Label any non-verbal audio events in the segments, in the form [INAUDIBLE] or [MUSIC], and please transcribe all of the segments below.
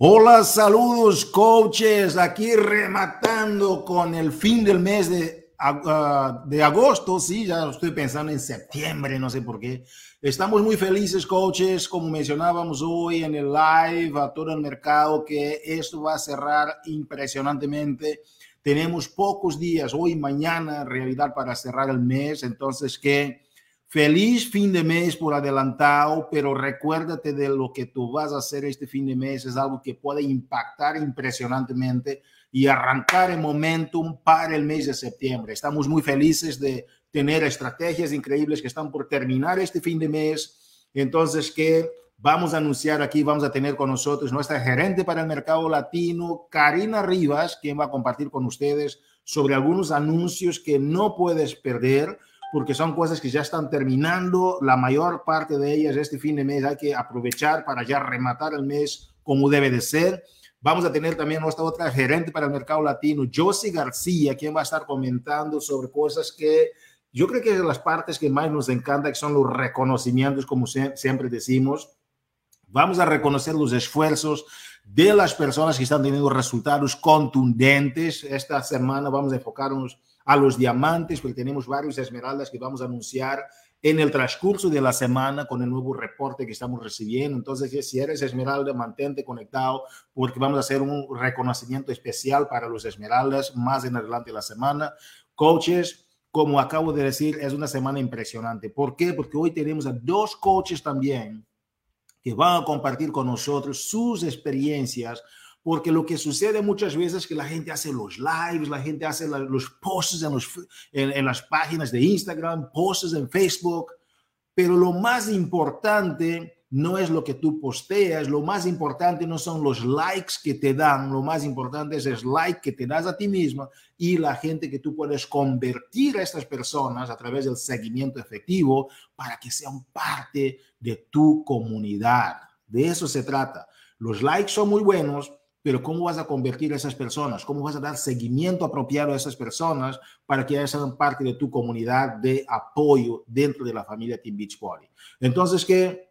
Hola, saludos coaches, aquí rematando con el fin del mes de, uh, de agosto, sí, ya estoy pensando en septiembre, no sé por qué. Estamos muy felices coaches, como mencionábamos hoy en el live a todo el mercado, que esto va a cerrar impresionantemente. Tenemos pocos días, hoy mañana, en realidad, para cerrar el mes, entonces que Feliz fin de mes por adelantado, pero recuérdate de lo que tú vas a hacer este fin de mes. Es algo que puede impactar impresionantemente y arrancar el momentum para el mes de septiembre. Estamos muy felices de tener estrategias increíbles que están por terminar este fin de mes. Entonces, que vamos a anunciar aquí, vamos a tener con nosotros nuestra gerente para el mercado latino, Karina Rivas, quien va a compartir con ustedes sobre algunos anuncios que no puedes perder porque son cosas que ya están terminando, la mayor parte de ellas este fin de mes hay que aprovechar para ya rematar el mes como debe de ser. Vamos a tener también nuestra otra gerente para el mercado latino, Josie García, quien va a estar comentando sobre cosas que yo creo que las partes que más nos encanta, que son los reconocimientos, como siempre decimos. Vamos a reconocer los esfuerzos de las personas que están teniendo resultados contundentes. Esta semana vamos a enfocarnos a los diamantes, porque tenemos varios esmeraldas que vamos a anunciar en el transcurso de la semana con el nuevo reporte que estamos recibiendo. Entonces, si eres esmeralda, mantente conectado porque vamos a hacer un reconocimiento especial para los esmeraldas más en adelante de la semana. Coaches, como acabo de decir, es una semana impresionante. ¿Por qué? Porque hoy tenemos a dos coaches también que van a compartir con nosotros sus experiencias porque lo que sucede muchas veces es que la gente hace los lives, la gente hace los posts en, los, en, las páginas de Instagram, posts en Facebook, pero lo más importante no es lo que tú posteas, lo más importante no son los likes que te dan, lo más importante es el like que te das a ti misma y la gente que tú puedes convertir a estas personas a través del seguimiento efectivo para que sean parte de tu comunidad. De eso se trata. Los likes son muy buenos, pero ¿cómo vas a convertir a esas personas? ¿Cómo vas a dar seguimiento apropiado a esas personas para que sean parte de tu comunidad de apoyo dentro de la familia Team Beachbody? Entonces, que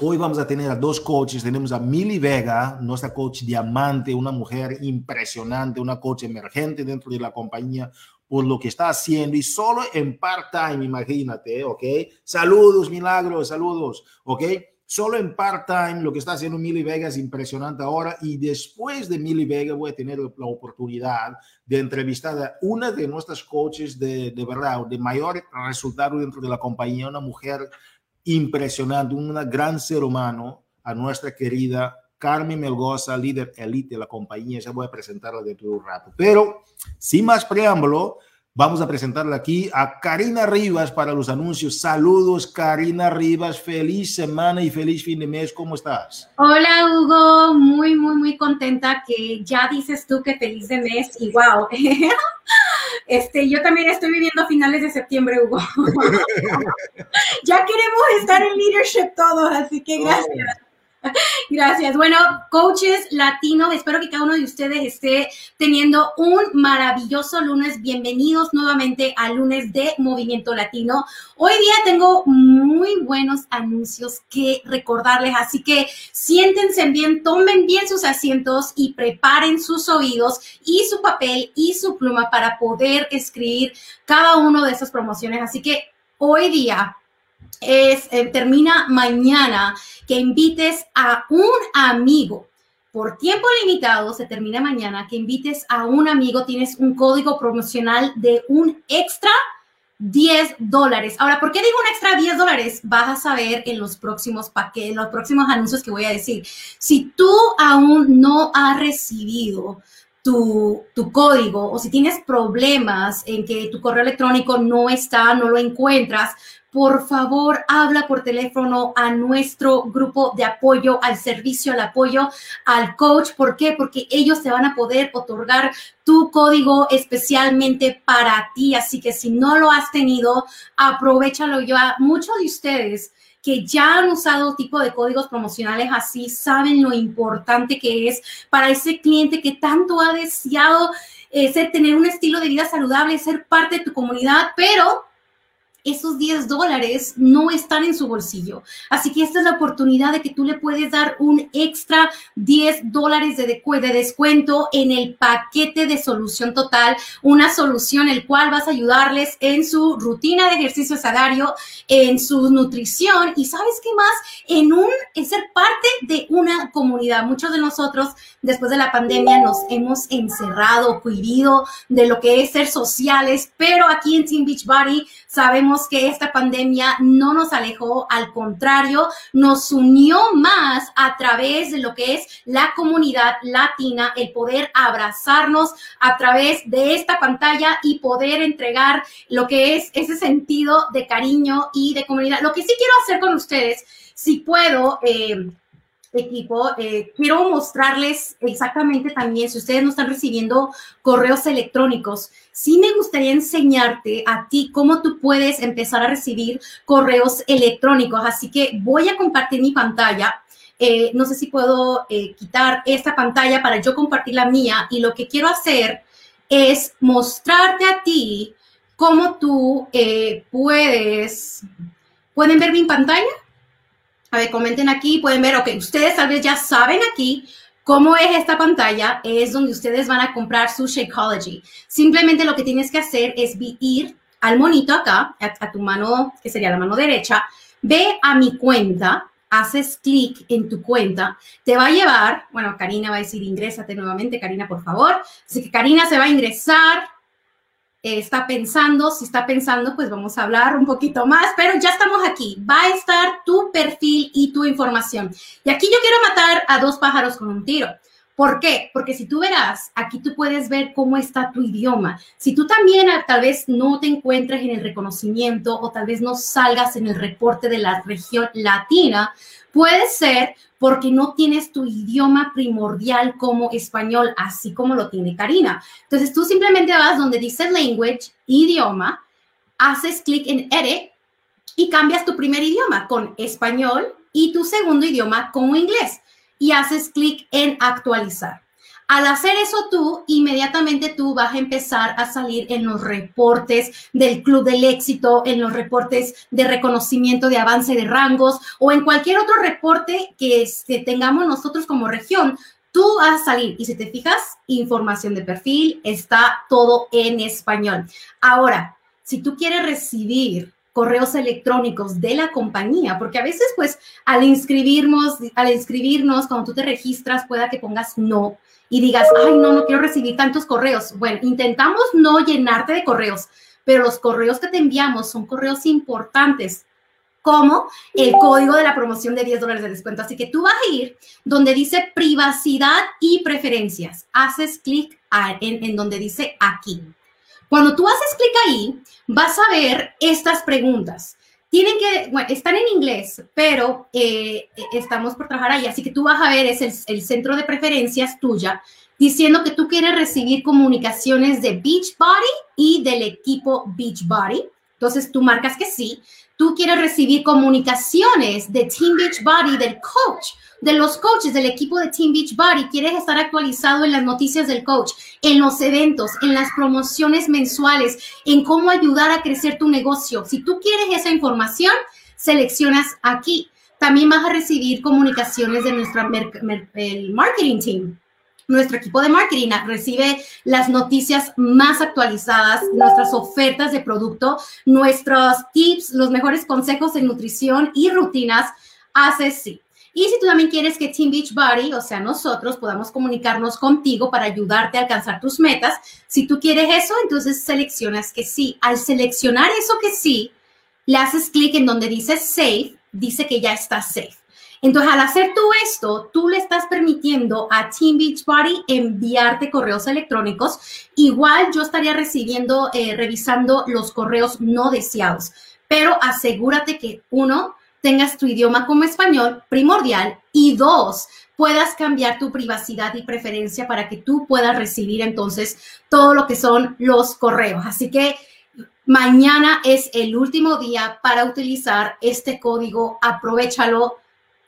hoy vamos a tener a dos coaches. Tenemos a Mili Vega, nuestra coach diamante, una mujer impresionante, una coach emergente dentro de la compañía por lo que está haciendo y solo en part-time, imagínate, ¿ok? Saludos, milagros, saludos, ¿ok? Solo en part-time, lo que está haciendo Milly Vega es impresionante ahora y después de Milly Vega voy a tener la oportunidad de entrevistar a una de nuestras coaches de, de verdad, de mayor resultado dentro de la compañía, una mujer impresionante, un gran ser humano, a nuestra querida Carmen Melgoza, líder elite de la compañía. Ya voy a presentarla de todo un rato. Pero sin más preámbulo, Vamos a presentarle aquí a Karina Rivas para los anuncios. Saludos, Karina Rivas. Feliz semana y feliz fin de mes. ¿Cómo estás? Hola, Hugo. Muy, muy, muy contenta que ya dices tú que feliz de mes y wow. [LAUGHS] Este, yo también estoy viviendo finales de septiembre, Hugo. [LAUGHS] [LAUGHS] ya queremos estar en leadership todos, así que gracias. [LAUGHS] Gracias. Bueno, coaches latinos, espero que cada uno de ustedes esté teniendo un maravilloso lunes. Bienvenidos nuevamente al lunes de Movimiento Latino. Hoy día tengo muy buenos anuncios que recordarles, así que siéntense bien, tomen bien sus asientos y preparen sus oídos y su papel y su pluma para poder escribir cada uno de esas promociones. Así que hoy día es, eh, termina mañana, que invites a un amigo. Por tiempo limitado, se termina mañana, que invites a un amigo, tienes un código promocional de un extra 10 dólares. Ahora, ¿por qué digo un extra 10 dólares? Vas a saber en los próximos paquetes, los próximos anuncios que voy a decir. Si tú aún no has recibido tu, tu, código o si tienes problemas en que tu correo electrónico no está, no lo encuentras, por favor, habla por teléfono a nuestro grupo de apoyo, al servicio, al apoyo, al coach. ¿Por qué? Porque ellos te van a poder otorgar tu código especialmente para ti. Así que si no lo has tenido, aprovechalo ya. Muchos de ustedes que ya han usado tipo de códigos promocionales así saben lo importante que es para ese cliente que tanto ha deseado eh, ser, tener un estilo de vida saludable, ser parte de tu comunidad, pero esos 10 dólares no están en su bolsillo. Así que esta es la oportunidad de que tú le puedes dar un extra 10 dólares de, de descuento en el paquete de solución total, una solución el cual vas a ayudarles en su rutina de ejercicio salario, en su nutrición y sabes qué más, en un en ser parte de una comunidad. Muchos de nosotros después de la pandemia nos hemos encerrado, cuidado de lo que es ser sociales, pero aquí en Team Beach Body sabemos que esta pandemia no nos alejó, al contrario, nos unió más a través de lo que es la comunidad latina, el poder abrazarnos a través de esta pantalla y poder entregar lo que es ese sentido de cariño y de comunidad. Lo que sí quiero hacer con ustedes, si puedo, eh, equipo, eh, quiero mostrarles exactamente también, si ustedes no están recibiendo correos electrónicos, sí me gustaría enseñarte a ti cómo tú puedes empezar a recibir correos electrónicos. Así que voy a compartir mi pantalla. Eh, no sé si puedo eh, quitar esta pantalla para yo compartir la mía y lo que quiero hacer es mostrarte a ti cómo tú puedes, ¿pueden ver mi pantalla? A ver, comenten aquí, pueden ver, ok, ustedes tal vez ya saben aquí cómo es esta pantalla, es donde ustedes van a comprar su Shakeology. Simplemente lo que tienes que hacer es ir al monito acá, a, tu mano, que sería la mano derecha, ve a mi cuenta, haces clic en tu cuenta, te va a llevar, bueno, Karina va a decir, ingrésate nuevamente, Karina, por favor. Así que Karina se va a ingresar, está pensando, si está pensando, pues vamos a hablar un poquito más, pero ya estamos aquí. Va a estar tu perfil y tu información. Y aquí yo quiero matar a dos pájaros con un tiro. ¿Por qué? Porque si tú verás, aquí tú puedes ver cómo está tu idioma. Si tú también ah, tal vez no te encuentres en el reconocimiento o tal vez no salgas en el reporte de la región latina, puede ser porque no tienes tu idioma primordial como español, así como lo tiene Karina. Entonces tú simplemente vas donde dice language, idioma, haces clic en edit y cambias tu primer idioma con español y tu segundo idioma con inglés y haces clic en actualizar. Al hacer eso tú, inmediatamente tú vas a empezar a salir en los reportes del Club del Éxito, en los reportes de reconocimiento de avance de rangos o en cualquier otro reporte que, tengamos nosotros como región. Tú vas a salir y si te fijas, información de perfil, está todo en español. Ahora, si tú quieres recibir correos electrónicos de la compañía, porque a veces pues al inscribirnos, al inscribirnos, cuando tú te registras, pueda que pongas no y digas, ay, no, no quiero recibir tantos correos. Bueno, intentamos no llenarte de correos, pero los correos que te enviamos son correos importantes como el código de la promoción de 10 dólares de descuento. Así que tú vas a ir donde dice privacidad y preferencias. Haces clic en, en donde dice aquí. Cuando tú haces clic ahí, vas a ver estas preguntas tienen que, bueno, están en inglés, pero eh, estamos por trabajar ahí, así que tú vas a ver, es el, el, centro de preferencias tuya, diciendo que tú quieres recibir comunicaciones de Beachbody y del equipo Beachbody. Entonces tú marcas que sí. Tú quieres recibir comunicaciones de Team Beachbody, del coach de los coaches del equipo de Team Beach Body, quieres estar actualizado en las noticias del coach, en los eventos, en las promociones mensuales, en cómo ayudar a crecer tu negocio. Si tú quieres esa información, seleccionas aquí. También vas a recibir comunicaciones de nuestro marketing team. Nuestro equipo de marketing recibe las noticias más actualizadas, nuestras ofertas de producto, nuestros tips, los mejores consejos en nutrición y rutinas. Hace sí. Y si tú también quieres que Team Beachbody, o sea, nosotros podamos comunicarnos contigo para ayudarte a alcanzar tus metas, si tú quieres eso, entonces seleccionas que sí. Al seleccionar eso que sí, le haces clic en donde dice Safe, dice que ya está safe. Entonces, al hacer tú esto, tú le estás permitiendo a Team Beachbody enviarte correos electrónicos. Igual yo estaría recibiendo, eh, revisando los correos no deseados, pero asegúrate que uno, tengas tu idioma como español primordial y dos, puedas cambiar tu privacidad y preferencia para que tú puedas recibir entonces todo lo que son los correos. Así que mañana es el último día para utilizar este código, aprovechalo.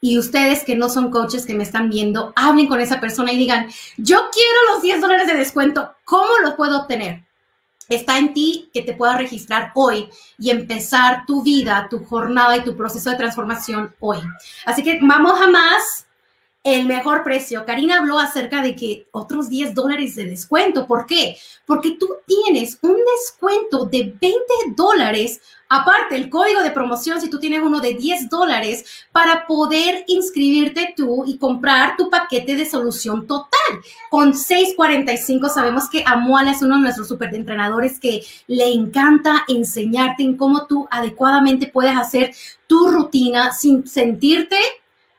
Y ustedes que no son coaches que me están viendo, hablen con esa persona y digan, yo quiero los 10 dólares de descuento, ¿cómo los puedo obtener? Está en ti que te puedas registrar hoy y empezar tu vida, tu jornada y tu proceso de transformación hoy. Así que vamos a más el mejor precio. Karina habló acerca de que otros 10 dólares de descuento. ¿Por qué? Porque tú tienes un descuento de 20 dólares, aparte el código de promoción, si tú tienes uno de 10 dólares, para poder inscribirte tú y comprar tu paquete de solución total. Con 645 sabemos que Amuala es uno de nuestros superentrenadores que le encanta enseñarte en cómo tú adecuadamente puedes hacer tu rutina sin sentirte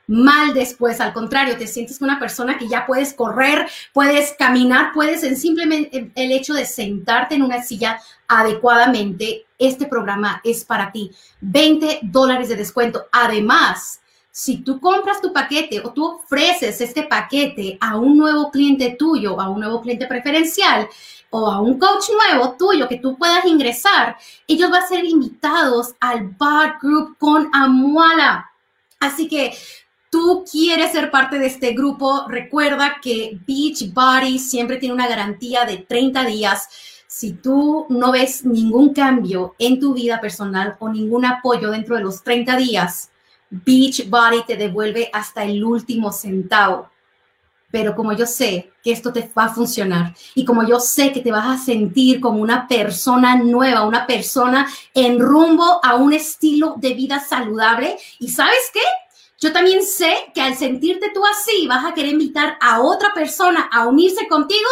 mal después. Al contrario, te sientes una persona que ya puedes correr, puedes caminar, puedes en simplemente el hecho de sentarte en una silla adecuadamente. Este programa es para ti. 20 dólares de descuento. Además, si tú compras tu paquete o tú ofreces este paquete a un nuevo cliente tuyo, a un nuevo cliente preferencial o a un coach nuevo tuyo que tú puedas ingresar, ellos van a ser invitados al Bar Group con Amuala. Así que tú quieres ser parte de este grupo, recuerda que Beachbody siempre tiene una garantía de 30 días. Si tú no ves ningún cambio en tu vida personal o ningún apoyo dentro de los 30 días, Beachbody te devuelve hasta el último centavo. Pero como yo sé que esto te va a funcionar y como yo sé que te vas a sentir como una persona nueva, una persona en rumbo a un estilo de vida saludable, y sabes qué? Yo también sé que al sentirte tú así, vas a querer invitar a otra persona a unirse contigo.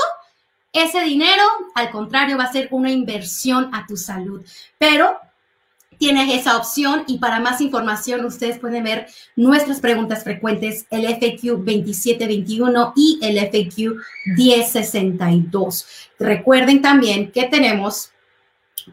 Ese dinero, al contrario, va a ser una inversión a tu salud. Pero tienes esa opción y para más información ustedes pueden ver nuestras preguntas frecuentes, el FAQ 2721 y el FAQ 1062. Recuerden también que tenemos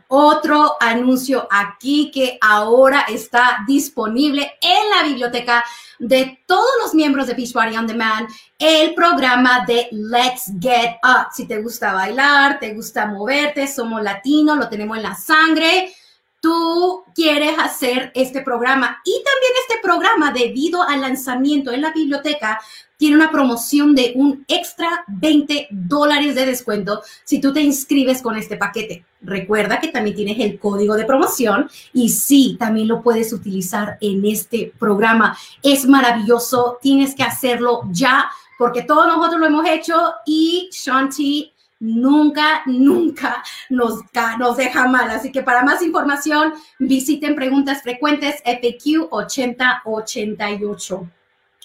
otro anuncio aquí que ahora está disponible en la biblioteca de todos los miembros de Beachbody On Demand, el programa de Let's Get Up. Si te gusta bailar, te gusta moverte, somos latinos, lo tenemos en la sangre tú quieres hacer este programa. Y también este programa, debido al lanzamiento en la biblioteca, tiene una promoción de un extra 20 dólares de descuento si tú te inscribes con este paquete. Recuerda que también tienes el código de promoción y sí, también lo puedes utilizar en este programa. Es maravilloso, tienes que hacerlo ya porque todos nosotros lo hemos hecho y Shanti nunca, nunca nos, nos deja mal. Así que para más información, visiten preguntas frecuentes FAQ 8088.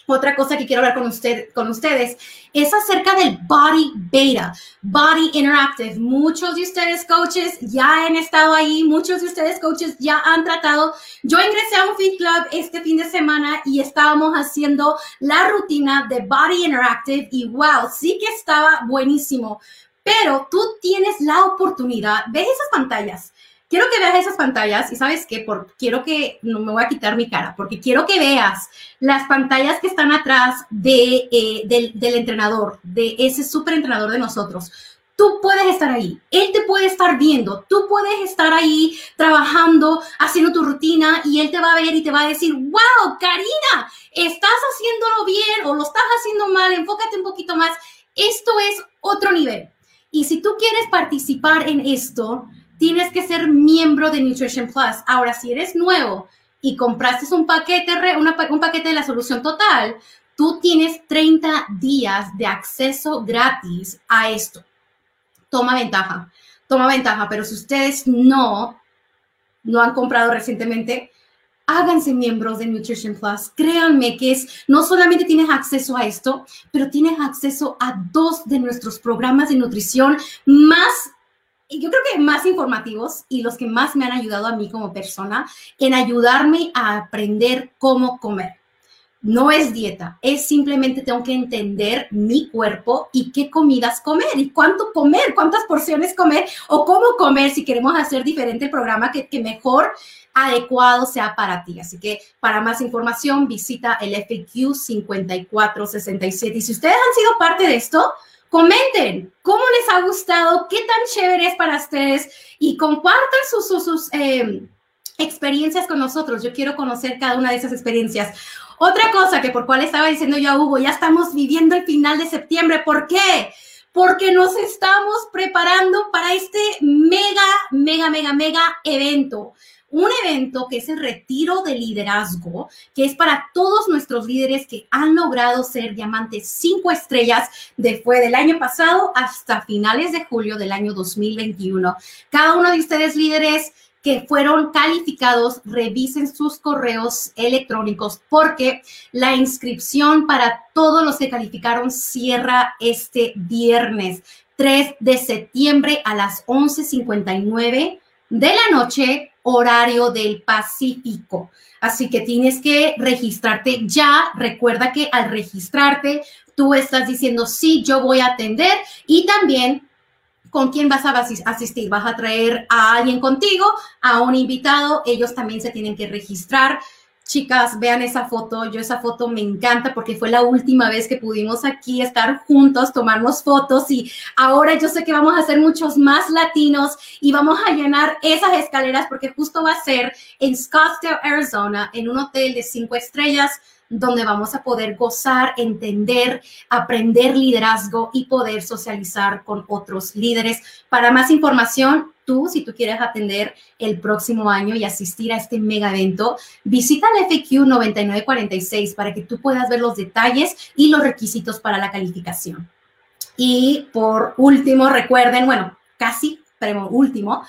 Otra cosa que quiero hablar con, con ustedes es acerca del Body Beta, Body Interactive. Muchos de ustedes coaches ya han estado ahí, muchos de ustedes coaches ya han tratado. Yo ingresé a un Fit Club este fin de semana y estábamos haciendo la rutina de Body Interactive y wow, sí que estaba buenísimo. Pero tú tienes la oportunidad, ves esas pantallas. Quiero que veas esas pantallas y sabes qué, por, quiero que, no me voy a quitar mi cara, porque quiero que veas las pantallas que están atrás de, eh, del, del entrenador, de ese super entrenador de nosotros tú puedes estar ahí, él te puede estar viendo, tú puedes estar ahí trabajando, haciendo tu rutina y él te va a ver y te va a decir, wow, Karina, estás haciéndolo bien o lo estás haciendo mal, enfócate un poquito más. Esto es otro nivel. Y si tú quieres participar en esto, tienes que ser miembro de Nutrition Plus. Ahora, si eres nuevo y compraste un paquete, de la solución total, tú tienes 30 días de acceso gratis a esto. Toma ventaja, toma ventaja, pero si ustedes no, no han comprado recientemente, háganse miembros de Nutrition Plus. Créanme que es, no solamente tienes acceso a esto, pero tienes acceso a dos de nuestros programas de nutrición más yo creo que más informativos y los que más me han ayudado a mí como persona en ayudarme a aprender cómo comer. No es dieta, es simplemente tengo que entender mi cuerpo y qué comidas comer y cuánto comer, cuántas porciones comer o cómo comer si queremos hacer diferente el programa que, que mejor adecuado sea para ti. Así que para más información visita el FAQ 5467. Y si ustedes han sido parte de esto, comenten cómo les ha gustado, qué tan chévere es para ustedes y compartan sus, sus, eh, experiencias con nosotros. Yo quiero conocer cada una de esas experiencias. Otra cosa que por cual estaba diciendo yo a Hugo, ya estamos viviendo el final de septiembre. ¿Por qué? porque nos estamos preparando para este mega, mega, mega, mega evento un evento que es el retiro de liderazgo, que es para todos nuestros líderes que han logrado ser diamantes cinco estrellas después del año pasado hasta finales de julio del año 2021. Cada uno de ustedes líderes que fueron calificados, revisen sus correos electrónicos porque la inscripción para todos los que calificaron cierra este viernes 3 de septiembre a las 11.59 de la noche horario del Pacífico. Así que tienes que registrarte ya. Recuerda que al registrarte, tú estás diciendo, sí, yo voy a atender y también con quién vas a asistir. Vas a traer a alguien contigo, a un invitado. Ellos también se tienen que registrar. Chicas, vean esa foto. Yo esa foto me encanta porque fue la última vez que pudimos aquí estar juntos, tomarnos fotos y ahora yo sé que vamos a ser muchos más latinos y vamos a llenar esas escaleras porque justo va a ser en Scottsdale, Arizona, en un hotel de cinco estrellas donde vamos a poder gozar, entender, aprender liderazgo y poder socializar con otros líderes. Para más información, tú, si tú quieres atender el próximo año y asistir a este mega evento, visita el FQ 9946 para que tú puedas ver los detalles y los requisitos para la calificación. Y por último, recuerden, bueno, casi, pero último,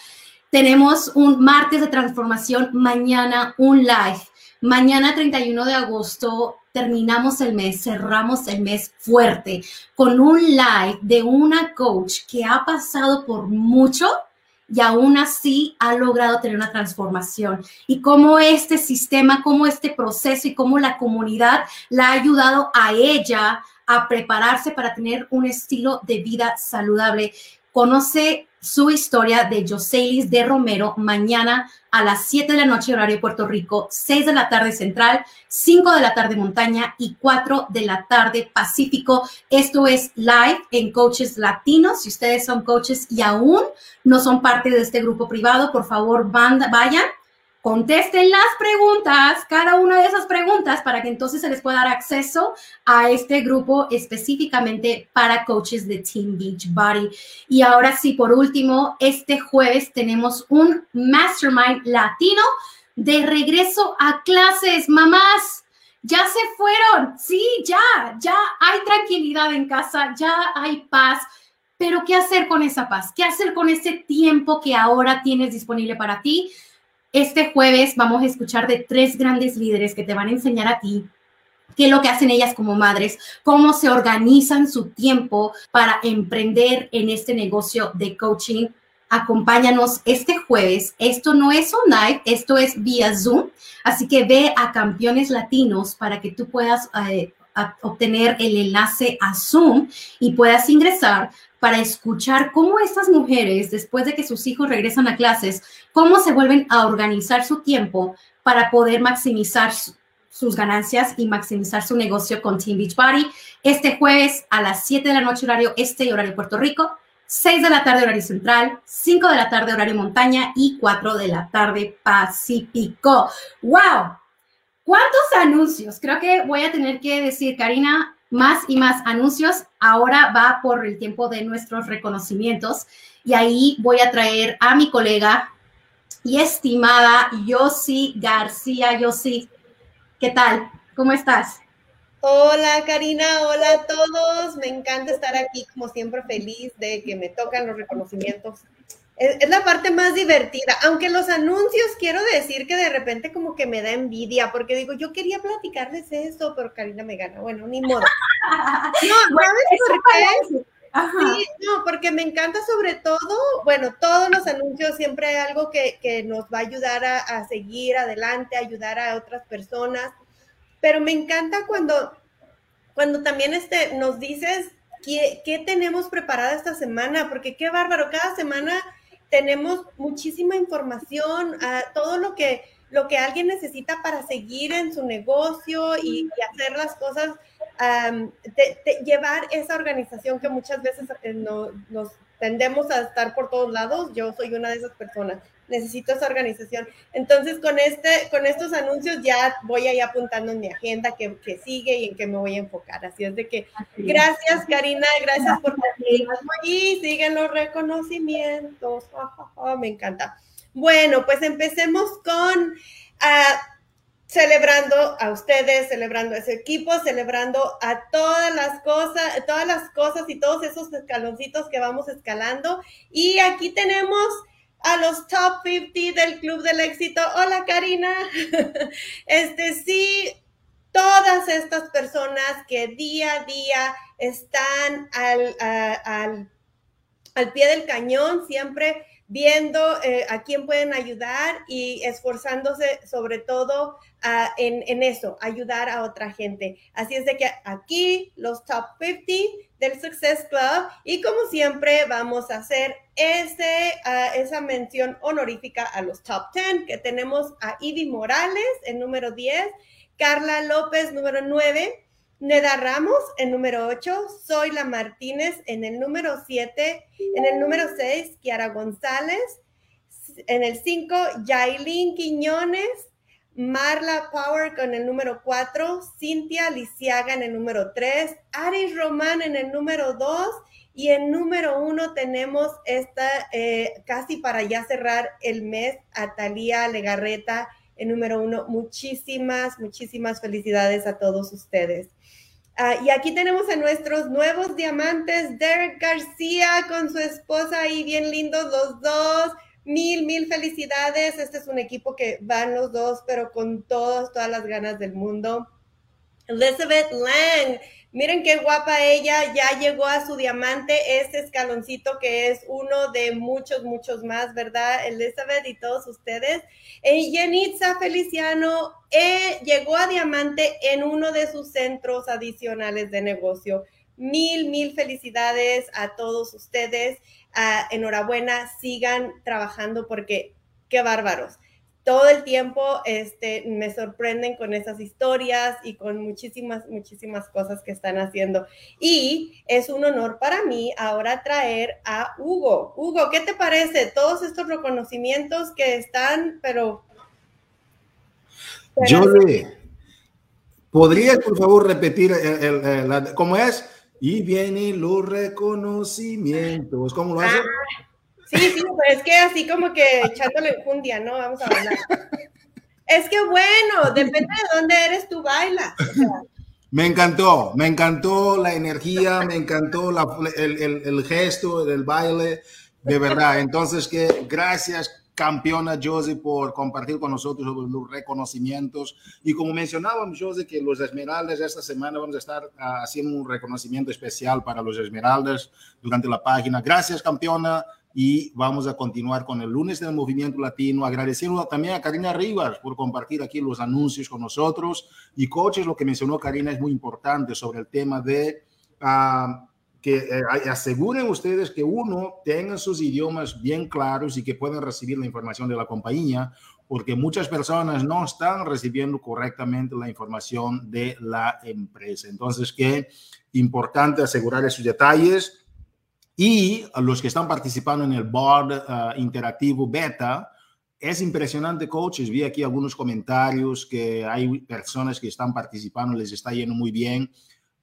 tenemos un martes de transformación, mañana un live Mañana 31 de agosto terminamos el mes, cerramos el mes fuerte con un live de una coach que ha pasado por mucho y aún así ha logrado tener una transformación. Y cómo este sistema, cómo este proceso y cómo la comunidad la ha ayudado a ella a prepararse para tener un estilo de vida saludable. Conoce su historia de Joselis de Romero mañana a las 7 de la noche horario Puerto Rico, 6 de la tarde central, 5 de la tarde montaña y 4 de la tarde Pacífico. Esto es live en Coaches Latinos. Si ustedes son coaches y aún no son parte de este grupo privado, por favor vayan Contesten las preguntas, cada una de esas preguntas, para que entonces se les pueda dar acceso a este grupo específicamente para coaches de Team Beach Body. Y ahora sí, por último, este jueves tenemos un Mastermind Latino de regreso a clases. Mamás, ya se fueron. Sí, ya, ya hay tranquilidad en casa, ya hay paz. Pero ¿qué hacer con esa paz? ¿Qué hacer con ese tiempo que ahora tienes disponible para ti? Este jueves vamos a escuchar de tres grandes líderes que te van a enseñar a ti qué es lo que hacen ellas como madres, cómo se organizan su tiempo para emprender en este negocio de coaching. Acompáñanos este jueves. Esto no es online, esto es vía Zoom. Así que ve a Campeones Latinos para que tú puedas eh, obtener el enlace a Zoom y puedas ingresar para escuchar cómo estas mujeres, después de que sus hijos regresan a clases, cómo se vuelven a organizar su tiempo para poder maximizar sus ganancias y maximizar su negocio con Team Beachbody. Este jueves a las 7 de la noche horario este y horario Puerto Rico, 6 de la tarde horario central, 5 de la tarde horario montaña y 4 de la tarde pacífico. ¡Wow! ¿Cuántos anuncios? Creo que voy a tener que decir, Karina, más y más anuncios. Ahora va por el tiempo de nuestros reconocimientos y ahí voy a traer a mi colega y estimada Yossi García. Yossi, ¿qué tal? ¿Cómo estás? Hola Karina, hola a todos. Me encanta estar aquí, como siempre, feliz de que me tocan los reconocimientos es, la parte más divertida, aunque los anuncios quiero decir que de repente como que me da envidia, porque digo, yo quería platicarles eso, pero Karina me gana, bueno, ni modo. [LAUGHS] No, ¿sabes por qué? Sí, no, porque me encanta sobre todo, bueno, todos los anuncios siempre hay algo que, que nos va a ayudar a, a, seguir adelante, ayudar a otras personas, pero me encanta cuando, cuando también este, nos dices qué, qué tenemos preparada esta semana, porque qué bárbaro, cada semana tenemos muchísima información, todo lo que, lo que alguien necesita para seguir en su negocio y, hacer las cosas, llevar esa organización que muchas veces eh, nos tendemos a estar por todos lados, yo soy una de esas personas necesito esa organización. Entonces, con, este, con estos anuncios ya voy ahí apuntando en mi agenda que, que sigue y en qué me voy a enfocar. Así es de que, gracias Karina, gracias por y siguen los reconocimientos. me encanta. Bueno, pues empecemos con... Uh, celebrando a ustedes, celebrando a ese equipo, celebrando a todas las cosas, todas las cosas y todos esos escaloncitos que vamos escalando. Y aquí tenemos a los top 50 del Club del Éxito. Hola, Karina. [LAUGHS] Este sí, todas estas personas que día a día están al, al, al pie del cañón, siempre viendo eh, a quién pueden ayudar y esforzándose sobre todo ah, en, eso, ayudar a otra gente. Así es de que aquí los top 50 del Success Club y como siempre vamos a hacer ese, ah, esa mención honorífica a los top 10 que tenemos a Ivy Morales en número 10, Carla López número 9, Neda Ramos en número 8, Zoila Martínez en el número 7, en el número 6, Kiara González, en el 5, Yailin Quiñones, Marla Power con el número 4, Cintia Lisiaga en el número 3, Aris Román en el número 2 y en número 1 tenemos esta, eh, casi para ya cerrar el mes, a Talía Legarreta en número 1. Muchísimas, muchísimas felicidades a todos ustedes. Ah, y aquí tenemos a nuestros nuevos diamantes, Derek García con su esposa ahí, bien lindos los dos. Mil, mil felicidades. Este es un equipo que van los dos, pero con todas, todas las ganas del mundo. Elizabeth Lang, Miren qué guapa ella, ya llegó a su diamante, este escaloncito que es uno de muchos, muchos más, ¿verdad? Elizabeth y todos ustedes. Y Yenitza Feliciano eh, llegó a diamante en uno de sus centros adicionales de negocio. Mil, mil felicidades a todos ustedes. Ah, enhorabuena, sigan trabajando porque qué bárbaros todo el tiempo este, me sorprenden con esas historias y con muchísimas, muchísimas cosas que están haciendo. Y es un honor para mí ahora traer a Hugo. Hugo, ¿qué te parece? Todos estos reconocimientos que están, pero... Yo le... ¿Podrías, por favor, repetir cómo es? Y vienen los reconocimientos. ¿Cómo lo hace? Ah, Sí, sí, pero es que así como que echándole día, ¿no? Vamos a bailar. Es que bueno, depende de dónde eres, tú baila. Me encantó, me encantó la energía, me encantó el, el, el, gesto del baile, de verdad. Entonces, que gracias, campeona Josie, por compartir con nosotros los reconocimientos. Y como mencionábamos, Josie, que los Esmeraldas esta semana vamos a estar ah, haciendo un reconocimiento especial para los Esmeraldas durante la página. Gracias, campeona y vamos a continuar con el lunes del movimiento latino, agradeciendo también a Karina Rivas por compartir aquí los anuncios con nosotros y coaches, lo que mencionó Karina es muy importante sobre el tema de uh, que eh, aseguren ustedes que uno tenga sus idiomas bien claros y que puedan recibir la información de la compañía, porque muchas personas no están recibiendo correctamente la información de la empresa. Entonces, que importante asegurar esos detalles y los que están participando en el board uh, interactivo beta, es impresionante, coaches. Vi aquí algunos comentarios que hay personas que están participando, les está yendo muy bien.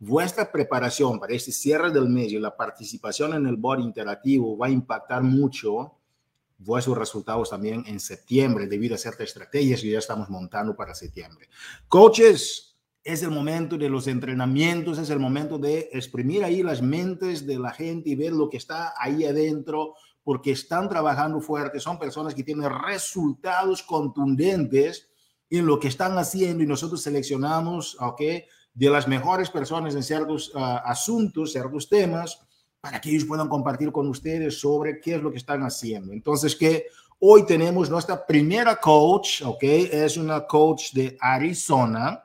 Vuestra preparación para este cierre del mes y la participación en el board interactivo va a impactar mucho vuestros resultados también en septiembre debido a ciertas estrategias que ya estamos montando para septiembre. Coaches, es el momento de los entrenamientos, es el momento de exprimir ahí las mentes de la gente y ver lo que está ahí adentro, porque están trabajando fuerte, son personas que tienen resultados contundentes en lo que están haciendo y nosotros seleccionamos, ¿ok? De las mejores personas en ciertos ah, asuntos, ciertos temas, para que ellos puedan compartir con ustedes sobre qué es lo que están haciendo. Entonces, que hoy tenemos nuestra primera coach, ¿ok? Es una coach de Arizona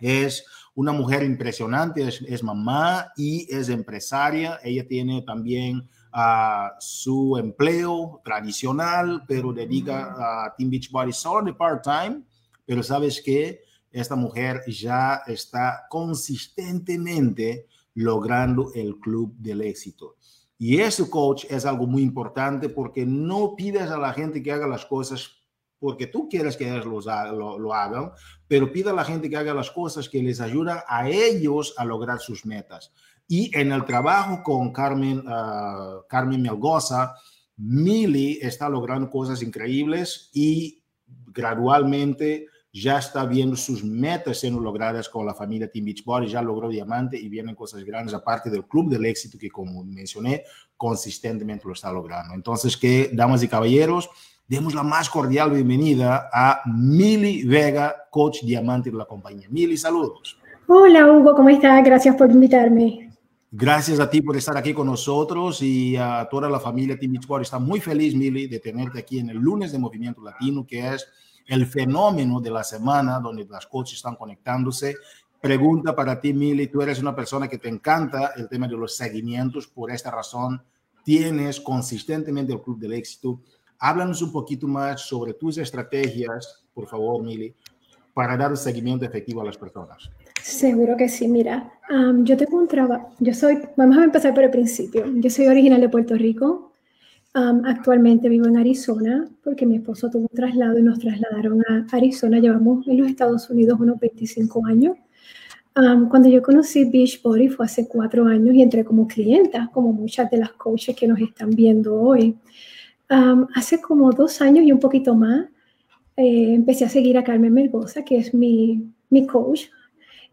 es una mujer impresionante, es, mamá y es empresaria. Ella tiene también ah, su empleo tradicional, pero dedica a Team Beach Body solo de part-time. Pero sabes que esta mujer ya está consistentemente logrando el club del éxito. Y eso, coach, es algo muy importante porque no pides a la gente que haga las cosas porque tú quieres que ellos lo, hagan, pero pide a la gente que haga las cosas que les ayudan a ellos a lograr sus metas. Y en el trabajo con Carmen, uh, Carmen Melgoza, Mili está logrando cosas increíbles y gradualmente ya está viendo sus metas siendo logradas con la familia Team Beachbody, ya logró diamante y vienen cosas grandes, aparte del club del éxito que, como mencioné, consistentemente lo está logrando. Entonces, que, damas y caballeros, demos la más cordial bienvenida a Mili Vega, coach diamante de la compañía. Mili, saludos. Hola Hugo, ¿cómo estás? Gracias por invitarme. Gracias a ti por estar aquí con nosotros y a toda la familia Team Beachbody. Está muy feliz, Mili, de tenerte aquí en el lunes de Movimiento Latino, que es el fenómeno de la semana donde las coaches están conectándose. Pregunta para ti, Mili, tú eres una persona que te encanta el tema de los seguimientos, por esta razón tienes consistentemente el Club del Éxito Háblanos un poquito más sobre tus estrategias, por favor, Mili, para dar un seguimiento efectivo a las personas. Seguro que sí, mira, yo tengo un trabajo, yo soy, vamos a empezar por el principio, yo soy original de Puerto Rico, actualmente vivo en Arizona porque mi esposo tuvo un traslado y nos trasladaron a Arizona, llevamos en los Estados Unidos unos 25 años. cuando yo conocí Beachbody fue hace cuatro años y entré como clienta, como muchas de las coaches que nos están viendo hoy hace como dos años y un poquito más, eh, empecé a seguir a Carmen Melgoza, que es mi, mi coach,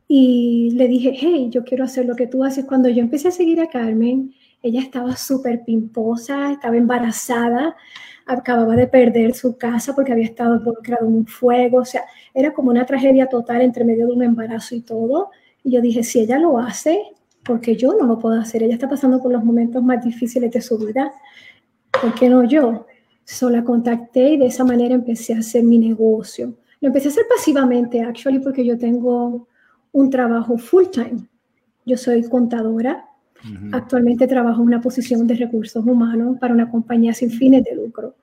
y le dije, hey, yo quiero hacer lo que tú haces. Cuando yo empecé a seguir a Carmen, ella estaba súper pimposa, estaba embarazada, acababa de perder su casa porque había estado involucrado en un fuego, o sea, era como una tragedia total entre medio de un embarazo y todo. Y yo dije, si ella lo hace, porque yo no lo puedo hacer? Ella está pasando por los momentos más difíciles de su vida. ¿por qué no yo? Solo la contacté y de esa manera empecé a hacer mi negocio. Lo empecé a hacer pasivamente, actually, porque yo tengo un trabajo full time. Yo soy contadora. Actualmente trabajo en una posición de recursos humanos para una compañía sin fines de lucro.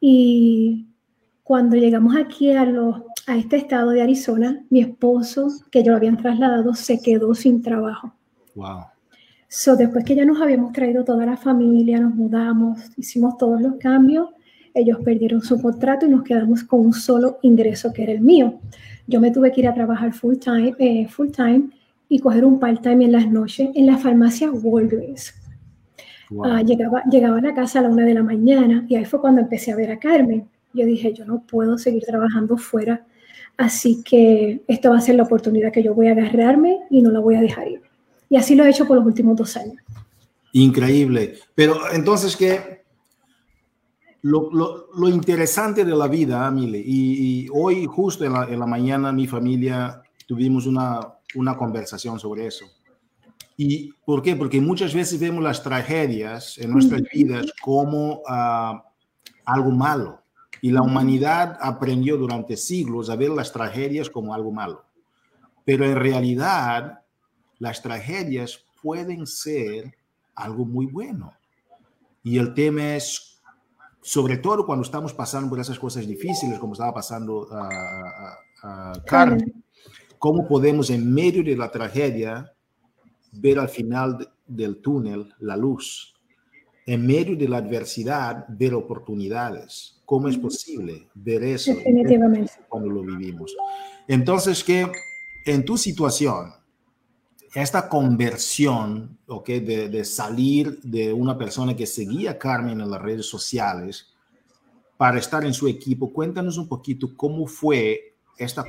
Y cuando llegamos aquí a, los, a este estado de Arizona, mi esposo, que yo lo habían trasladado, se quedó sin trabajo. Wow. So, después que ya nos habíamos traído toda la familia, nos mudamos, hicimos todos los cambios, ellos perdieron su contrato y nos quedamos con un solo ingreso que era el mío. Yo me tuve que ir a trabajar full time, eh, full time y coger un part time en las noches en la farmacia Walgreens. Ah, llegaba, llegaba a la casa a la una de la mañana y ahí fue cuando empecé a ver a Carmen. Yo dije, yo no puedo seguir trabajando fuera, así que esta va a ser la oportunidad que yo voy a agarrarme y no la voy a dejar ir. Y así lo he hecho por los últimos dos años. Increíble. Pero entonces, ¿qué? Lo, lo, interesante de la vida, Mile, y, hoy justo en la, en la, mañana mi familia tuvimos una, una conversación sobre eso. ¿Y por qué? Porque muchas veces vemos las tragedias en nuestras vidas como ah, algo malo. Y la humanidad aprendió durante siglos a ver las tragedias como algo malo. Pero en realidad las tragedias pueden ser algo muy bueno. Y el tema es, sobre todo cuando estamos pasando por esas cosas difíciles, como estaba pasando a, Carmen, cómo podemos en medio de la tragedia ver al final del túnel la luz. En medio de la adversidad, ver oportunidades. ¿Cómo es posible ver eso Definitivamente. cuando lo vivimos? Entonces, que en tu situación, esta conversión, ¿okay? de, de, salir de una persona que seguía a Carmen en las redes sociales para estar en su equipo, cuéntanos un poquito cómo fue esta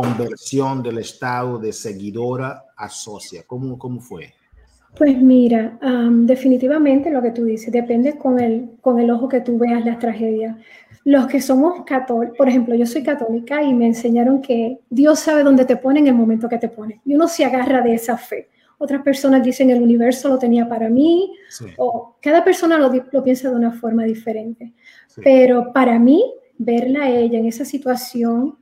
conversión del estado de seguidora a socia, ¿cómo, cómo fue? Pues mira, definitivamente lo que tú dices, depende con el, con el ojo que tú veas las tragedias. Los que somos católicos, por ejemplo, yo soy católica y me enseñaron que Dios sabe dónde te pone en el momento que te pone. Y uno se agarra de esa fe. Otras personas dicen el universo lo tenía para mí, o cada persona lo, lo, piensa de una forma diferente. Pero para mí, verla a ella en esa situación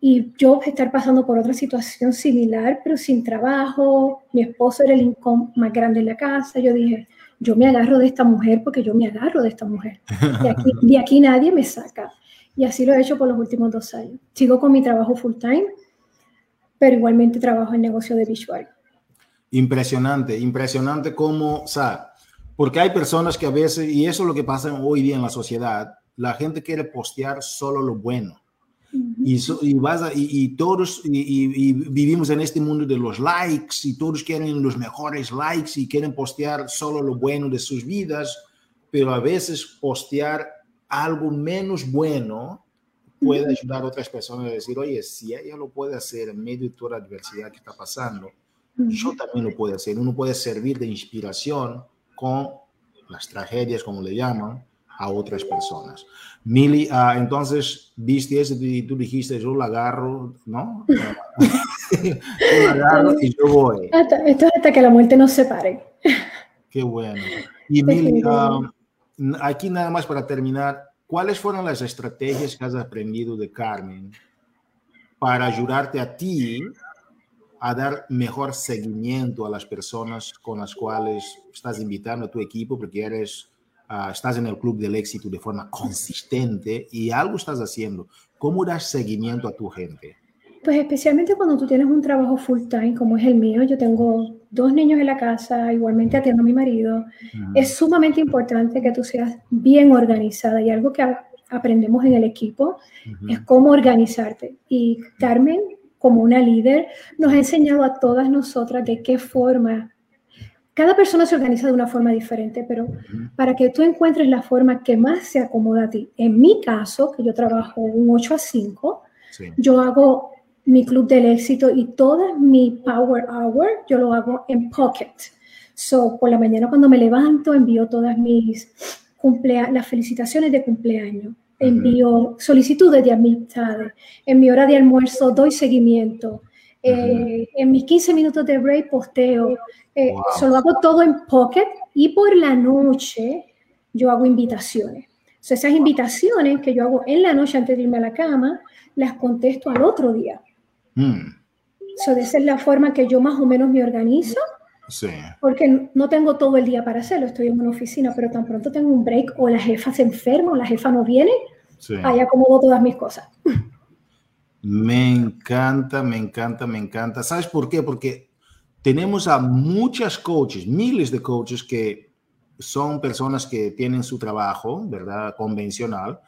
y yo estar pasando por otra situación similar, pero sin trabajo, mi esposo era el income más grande en la casa, yo dije, yo me agarro de esta mujer porque yo me agarro de esta mujer. De aquí, [LAUGHS] de aquí nadie me saca. Y así lo he hecho por los últimos dos años. Sigo con mi trabajo full time, pero igualmente trabajo en negocio de visual. Impresionante, impresionante cómo, o sea, Porque hay personas que a veces, y eso es lo que pasa hoy día en la sociedad, la gente quiere postear solo lo bueno. Y, y, vas y, todos y, vivimos en este mundo de los likes y todos quieren los mejores likes y quieren postear solo lo bueno de sus vidas, pero a veces postear algo menos bueno puede ayudar a otras personas a decir, oye, si ella lo puede hacer en medio de toda la adversidad que está pasando, yo también lo puedo hacer. Uno puede servir de inspiración con las tragedias, como le llaman, a otras personas. Mili, uh, entonces, viste eso y tú dijiste, yo lo agarro, ¿no? [LAUGHS] yo lo agarro y yo voy. Hasta, esto hasta que la muerte nos separe. Qué bueno. [LAUGHS] Y Mili, uh, aquí nada más para terminar, ¿Cuáles fueron las estrategias que has aprendido de Carmen para ayudarte a ti a dar mejor seguimiento a las personas con las cuales estás invitando a tu equipo porque eres, uh, estás en el club del éxito de forma consistente y algo estás haciendo? ¿Cómo das seguimiento a tu gente? Pues especialmente cuando tú tienes un trabajo full time como es el mío, yo tengo dos niños en la casa, igualmente atiendo a mi marido, es sumamente importante que tú seas bien organizada y algo que aprendemos en el equipo es cómo organizarte. Y Carmen, como una líder, nos ha enseñado a todas nosotras de qué forma cada persona se organiza de una forma diferente, pero para que tú encuentres la forma que más se acomoda a ti. En mi caso, que yo trabajo un 8 a 5, yo hago mi club del éxito y toda mi power hour yo lo hago en Pocket. So, por la mañana cuando me levanto envío todas mis cumplea las felicitaciones de cumpleaños, envío solicitudes de amistades, en mi hora de almuerzo doy seguimiento, eh, en mis 15 minutos de break posteo, eh, solo hago todo en Pocket y por la noche yo hago invitaciones. So, esas invitaciones que yo hago en la noche antes de irme a la cama, las contesto al otro día. Mm. So, esa es la forma que yo más o menos me organizo. Sí. Porque no tengo todo el día para hacerlo, estoy en una oficina, pero tan pronto tengo un break o la jefa se enferma o la jefa no viene, sí. ahí acomodo todas mis cosas. [LAUGHS] Me encanta, me encanta, me encanta. ¿Sabes por qué? Porque tenemos a muchas coaches, miles de coaches que son personas que tienen su trabajo, ¿verdad? Convencional.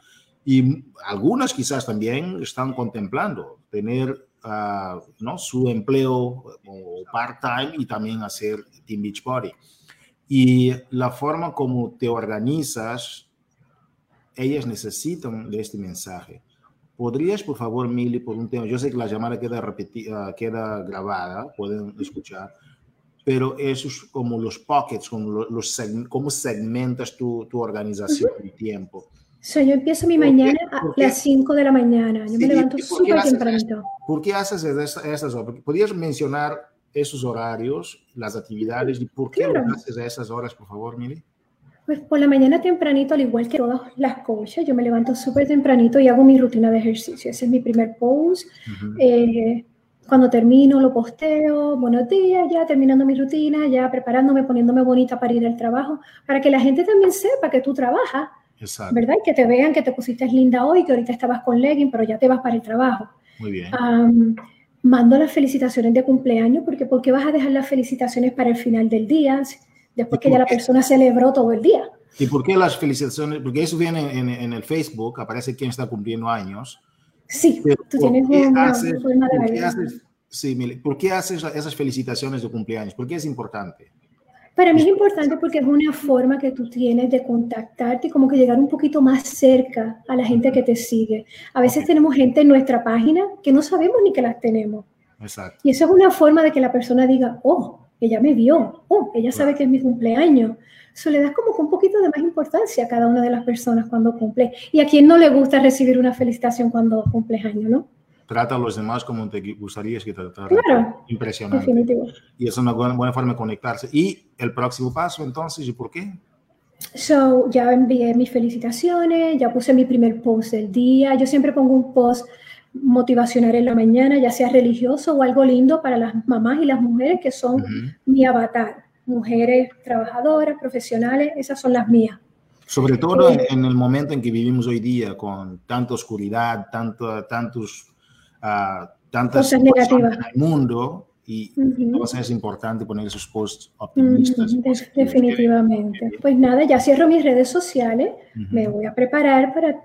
Y algunas quizás también están contemplando tener ¿no? su empleo part-time y también hacer Team Beach Party. Y la forma como te organizas, ellas necesitan de este mensaje. ¿Podrías, por favor, Mili, por un tema? Yo sé que la llamada queda, repetida, queda grabada, pueden escuchar, pero eso es como los pockets, como los, cómo segmentas tu, tu organización de tiempo So, yo empiezo mi mañana a las 5 de la mañana. Yo me levanto súper tempranito. ¿Por qué haces esas horas? ¿Podrías mencionar esos horarios, las actividades y por qué lo haces a esas horas, por favor, Mili? Pues por la mañana tempranito, al igual que todas las coaches, yo me levanto súper tempranito y hago mi rutina de ejercicio. Ese es mi primer post. Eh, cuando termino, lo posteo, buenos días, ya terminando mi rutina, ya preparándome, poniéndome bonita para ir al trabajo, para que la gente también sepa que tú trabajas Exacto. ¿verdad? que te vean que te pusiste linda hoy, que ahorita estabas con legging, pero ya te vas para el trabajo. Muy bien. mando las felicitaciones de cumpleaños, porque ¿por qué vas a dejar las felicitaciones para el final del día, después que ya la persona celebró todo el día? ¿Y por qué las felicitaciones? Porque eso viene en, en el Facebook, aparece quién está cumpliendo años. Sí, tú tienes una, forma de ¿por haces, sí, ¿Por qué haces esas felicitaciones de cumpleaños? ¿Por qué es importante? Para mí es importante porque es una forma que tú tienes de contactarte como que llegar un poquito más cerca a la gente que te sigue. A veces tenemos gente en nuestra página que no sabemos ni que las tenemos. Exacto. Y eso es una forma de que la persona diga, oh, ella me vio, oh, ella sabe que es mi cumpleaños. Eso le das como un poquito de más importancia a cada una de las personas cuando cumple. Y a quien no le gusta recibir una felicitación cuando cumples año, ¿no? trata a los demás como te gustaría que tratara. Claro, Impresionante. Y es una buena, forma de conectarse. ¿Y el próximo paso entonces? ¿Y por qué? So, ya envié mis felicitaciones, ya puse mi primer post del día. Yo siempre pongo un post motivacional en la mañana, ya sea religioso o algo lindo para las mamás y las mujeres que son mi avatar. Mujeres trabajadoras, profesionales, esas son las mías. Sobre todo eh, en el momento en que vivimos hoy día, con tanta oscuridad, tanto, tantos tantas cosas negativas en el mundo, y entonces es importante poner esos posts optimistas. definitivamente. Pues nada, ya cierro mis redes sociales, me voy a preparar para,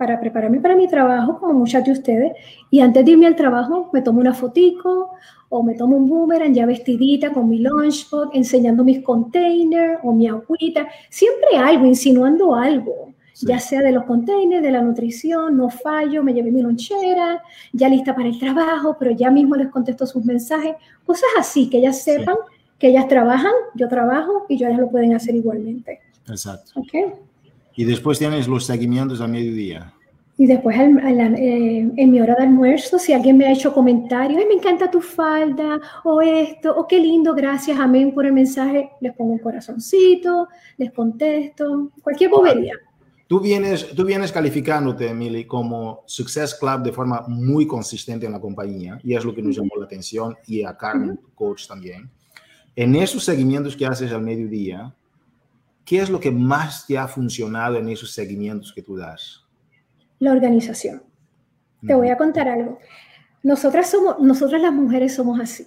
para prepararme para mi trabajo, como muchas de ustedes, y antes de irme al trabajo me tomo una fotico o me tomo un boomerang ya vestidita con mi lunchbox, enseñando mis containers o mi agüita, siempre algo, insinuando algo ya sea de los containers, de la nutrición, no fallo, me llevé mi lonchera, ya lista para el trabajo, pero ya mismo les contesto sus mensajes, cosas así, que ellas sepan que ellas trabajan, yo trabajo y ellas lo pueden hacer igualmente. Exacto. Okay. Y después tienes los seguimientos a mediodía. Y después eh, en mi hora de almuerzo, si alguien me ha hecho comentarios, me encanta tu falda, o esto, o qué lindo, gracias, amén por el mensaje, les pongo un corazoncito, les contesto, cualquier bobería. Tú vienes, tú vienes calificándote, Emily, como Success Club de forma muy consistente en la compañía y es lo que nos llamó la atención y a Carmen, tu coach también. En esos seguimientos que haces al mediodía, ¿qué es lo que más te ha funcionado en esos seguimientos que tú das? La organización. Te voy a contar algo. Nosotras, somos, nosotras las mujeres somos así.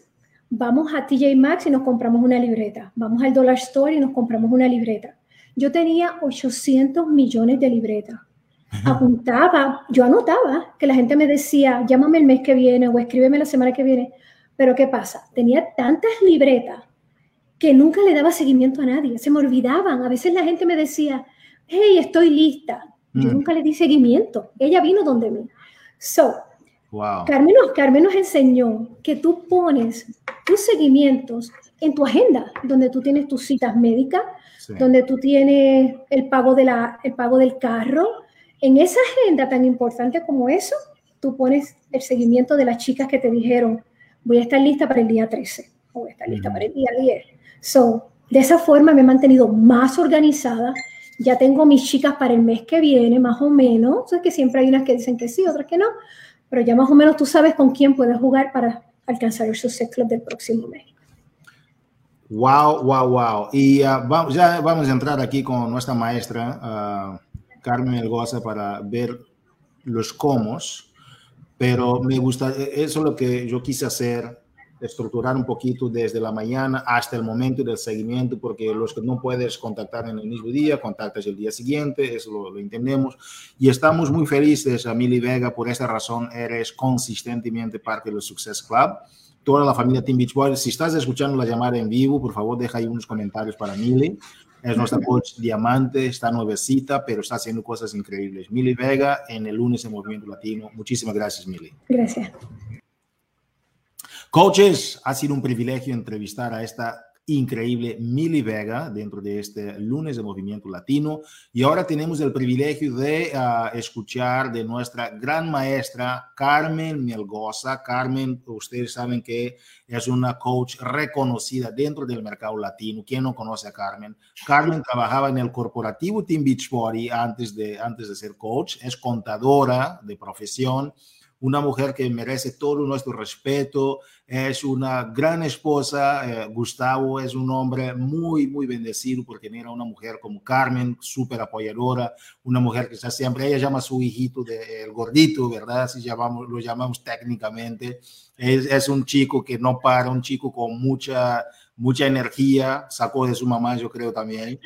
Vamos a TJ Maxx y nos compramos una libreta. Vamos al Dollar Store y nos compramos una libreta yo tenía 800 millones de libretas. Apuntaba, yo anotaba que la gente me decía, llámame el mes que viene o escríbeme la semana que viene. Pero ¿qué pasa? Tenía tantas libretas que nunca le daba seguimiento a nadie, se me olvidaban. A veces la gente me decía, hey, estoy lista. Yo mm. nunca le di seguimiento. Ella vino donde mí. So, wow. Carmen, nos, Carmen nos enseñó que tú pones tus seguimientos en tu agenda, donde tú tienes tus citas médicas, donde tú tienes el pago, de la, el pago del carro. En esa agenda tan importante como eso, tú pones el seguimiento de las chicas que te dijeron, voy a estar lista para el día 13 o voy a estar lista para el día 10. So, de esa forma me he mantenido más organizada. Ya tengo mis chicas para el mes que viene, más o menos. O que siempre hay unas que dicen que sí, otras que no. Pero ya más o menos tú sabes con quién puedes jugar para alcanzar el Success Club del próximo mes. Wow, wow, wow. Y uh, vamos, ya vamos a entrar aquí con nuestra maestra, uh, Carmen Elgoza, para ver los cómo, pero me gusta, e, eso es lo que yo quise hacer, estructurar un poquito desde la mañana hasta el momento del seguimiento, porque los que no puedes contactar en el mismo día, contactas el día siguiente, eso lo, lo entendemos. Y estamos muy felices, Mili Vega, por esta razón eres consistentemente parte del Success Club toda la familia Team Beach Boys. Si estás escuchando la llamada en vivo, por favor, deja ahí unos comentarios para Mili. Es nuestra coach diamante, está nuevecita, pero está haciendo cosas increíbles. Mili Vega en el lunes en Movimiento Latino. Muchísimas gracias, Mili. Gracias. Coaches, ha sido un privilegio entrevistar a esta increíble Mili Vega dentro de este lunes de Movimiento Latino. Y ahora tenemos el privilegio de ah, escuchar de nuestra gran maestra Carmen Melgoza. Carmen, ustedes saben que es una coach reconocida dentro del mercado latino. ¿Quién no conoce a Carmen? Carmen trabajaba en el corporativo Team Beachbody antes de, antes de ser coach. Es contadora de profesión una mujer que merece todo nuestro respeto, es una gran esposa, eh, Gustavo es un hombre muy, muy bendecido por tener a una mujer como Carmen, súper apoyadora, una mujer que está siempre, ella llama a su hijito de, el gordito, ¿verdad? Así llamamos, lo llamamos técnicamente, es, es un chico que no para, un chico con mucha mucha energía, sacó de su mamá, yo creo también.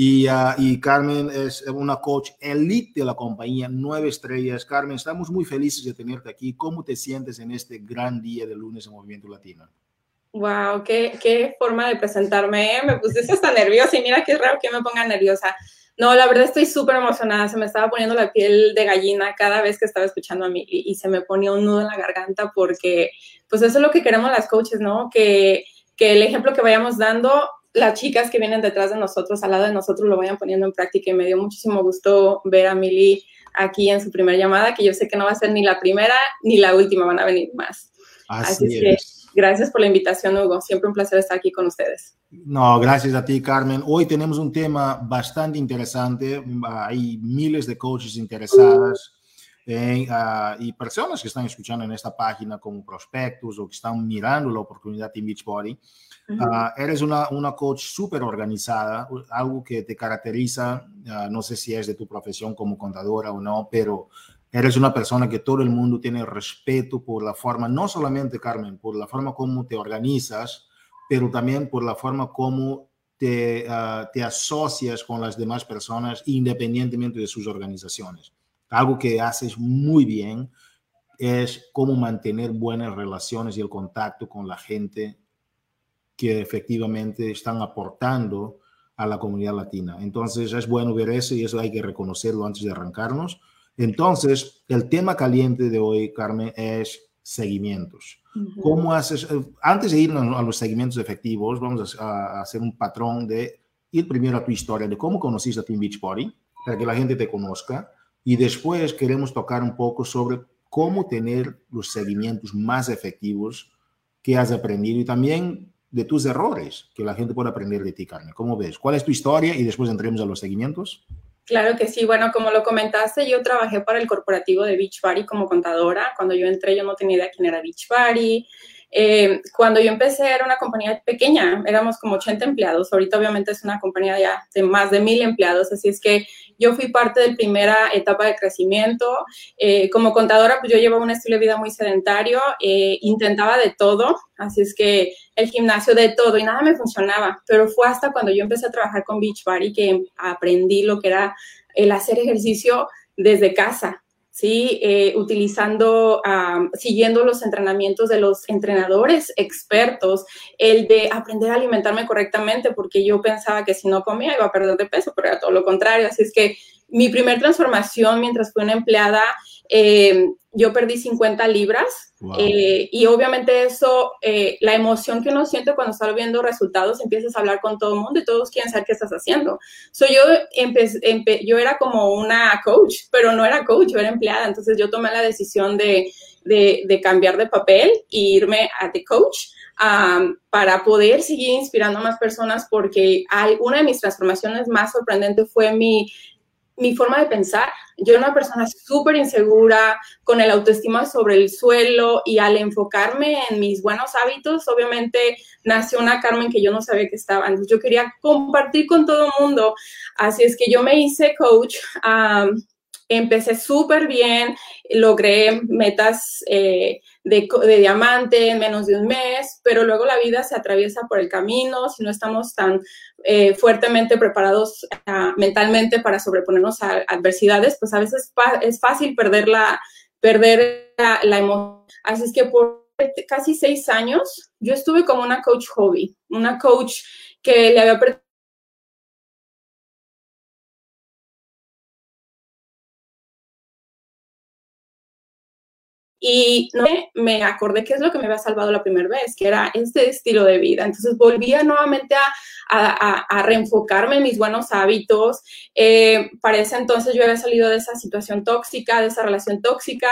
Y, uh, y, Carmen es una coach elite de la compañía, nueve estrellas. Carmen, estamos muy felices de tenerte aquí. ¿Cómo te sientes en este gran día de lunes en Movimiento Latino? Wow, qué, qué forma de presentarme. ¿eh? Me puse hasta nerviosa y mira qué raro que me ponga nerviosa. No, la verdad estoy súper emocionada. Se me estaba poniendo la piel de gallina cada vez que estaba escuchando a mí y, y se me ponía un nudo en la garganta porque, pues eso es lo que queremos las coaches, ¿no? Que, que el ejemplo que vayamos dando las chicas que vienen detrás de nosotros, al lado de nosotros, lo vayan poniendo en práctica y me dio muchísimo gusto ver a Mili aquí en su primera llamada, que yo sé que no va a ser ni la primera ni la última, van a venir más. Así, es. que gracias por la invitación, Hugo. Siempre un placer estar aquí con ustedes. No, gracias a ti, Carmen. Hoy tenemos un tema bastante interesante. Hay miles de coaches interesadas. Ah, y personas que están escuchando en esta página como prospectos o que están mirando la oportunidad en Beachbody. Ah, eres una, una coach súper organizada, algo que te caracteriza, ah, no sé si es de tu profesión como contadora o no, pero Eres una persona que todo el mundo tiene respeto por la forma, no solamente Carmen, por la forma como te organizas, pero también por la forma como te, ah, te asocias con las demás personas independientemente de sus organizaciones. Algo que haces muy bien es cómo mantener buenas relaciones y el contacto con la gente que efectivamente están aportando a la comunidad latina. Entonces es bueno ver eso y eso hay que reconocerlo antes de arrancarnos. Entonces, el tema caliente de hoy, Carmen, es seguimientos. ¿Cómo haces? Eh, antes de ir a los seguimientos efectivos, vamos a, hacer un patrón de ir primero a tu historia de cómo conociste a Team Beach Party, para que la gente te conozca, y después queremos tocar un poco sobre cómo tener los seguimientos más efectivos que has aprendido y también de tus errores, que la gente pueda aprender de ti, Carmen. ¿Cómo ves? ¿Cuál es tu historia? Y después entremos a los seguimientos. Claro que sí. Bueno, como lo comentaste, yo trabajé para el corporativo de Beach Party como contadora. Cuando yo entré, yo no tenía idea quién era Beach Party. Eh, cuando yo empecé era una compañía pequeña, éramos como 80 empleados. Ahorita obviamente es una compañía ya de más de mil empleados, así es que yo fui parte de primera etapa de crecimiento. Eh, como contadora, pues yo llevaba un estilo de vida muy sedentario, eh, intentaba de todo, así es que el gimnasio de todo y nada me funcionaba, pero fue hasta cuando yo empecé a trabajar con Beachbody que aprendí lo que era el hacer ejercicio desde casa. ¿Sí? Eh, utilizando, siguiendo los entrenamientos de los entrenadores expertos, el de aprender a alimentarme correctamente, porque yo pensaba que si no comía iba a perder de peso, pero era todo lo contrario. Así es que mi primer transformación mientras fui una empleada, eh, yo perdí 50 libras eh, y obviamente eso, eh, la emoción que uno siente cuando está viendo resultados, empiezas a hablar con todo el mundo y todos quieren saber qué estás haciendo. So, yo, yo era como una coach, pero no era coach, yo era empleada, entonces yo tomé la decisión de, de, de cambiar de papel e irme a The Coach. Um, para poder seguir inspirando a más personas porque una de mis transformaciones más sorprendentes fue mi mi forma de pensar. Yo era una persona súper insegura, con el autoestima sobre el suelo y al enfocarme en mis buenos hábitos, obviamente nació una Carmen que yo no sabía que estaba. Entonces yo quería compartir con todo el mundo. Así es que yo me hice coach. Empecé súper bien, logré metas eh, de, diamante en menos de un mes, pero luego la vida se atraviesa por el camino, si no estamos tan eh, fuertemente preparados ah, mentalmente para sobreponernos a adversidades, pues a veces es fácil perder la, perder la, emoción. Así es que por casi seis años yo estuve como una coach hobby, una coach que le había Y no, me acordé qué es lo que me había salvado la primera vez, que era este estilo de vida. Entonces volvía nuevamente a, a, reenfocarme en mis buenos hábitos. Eh, para ese entonces yo había salido de esa situación tóxica, de esa relación tóxica,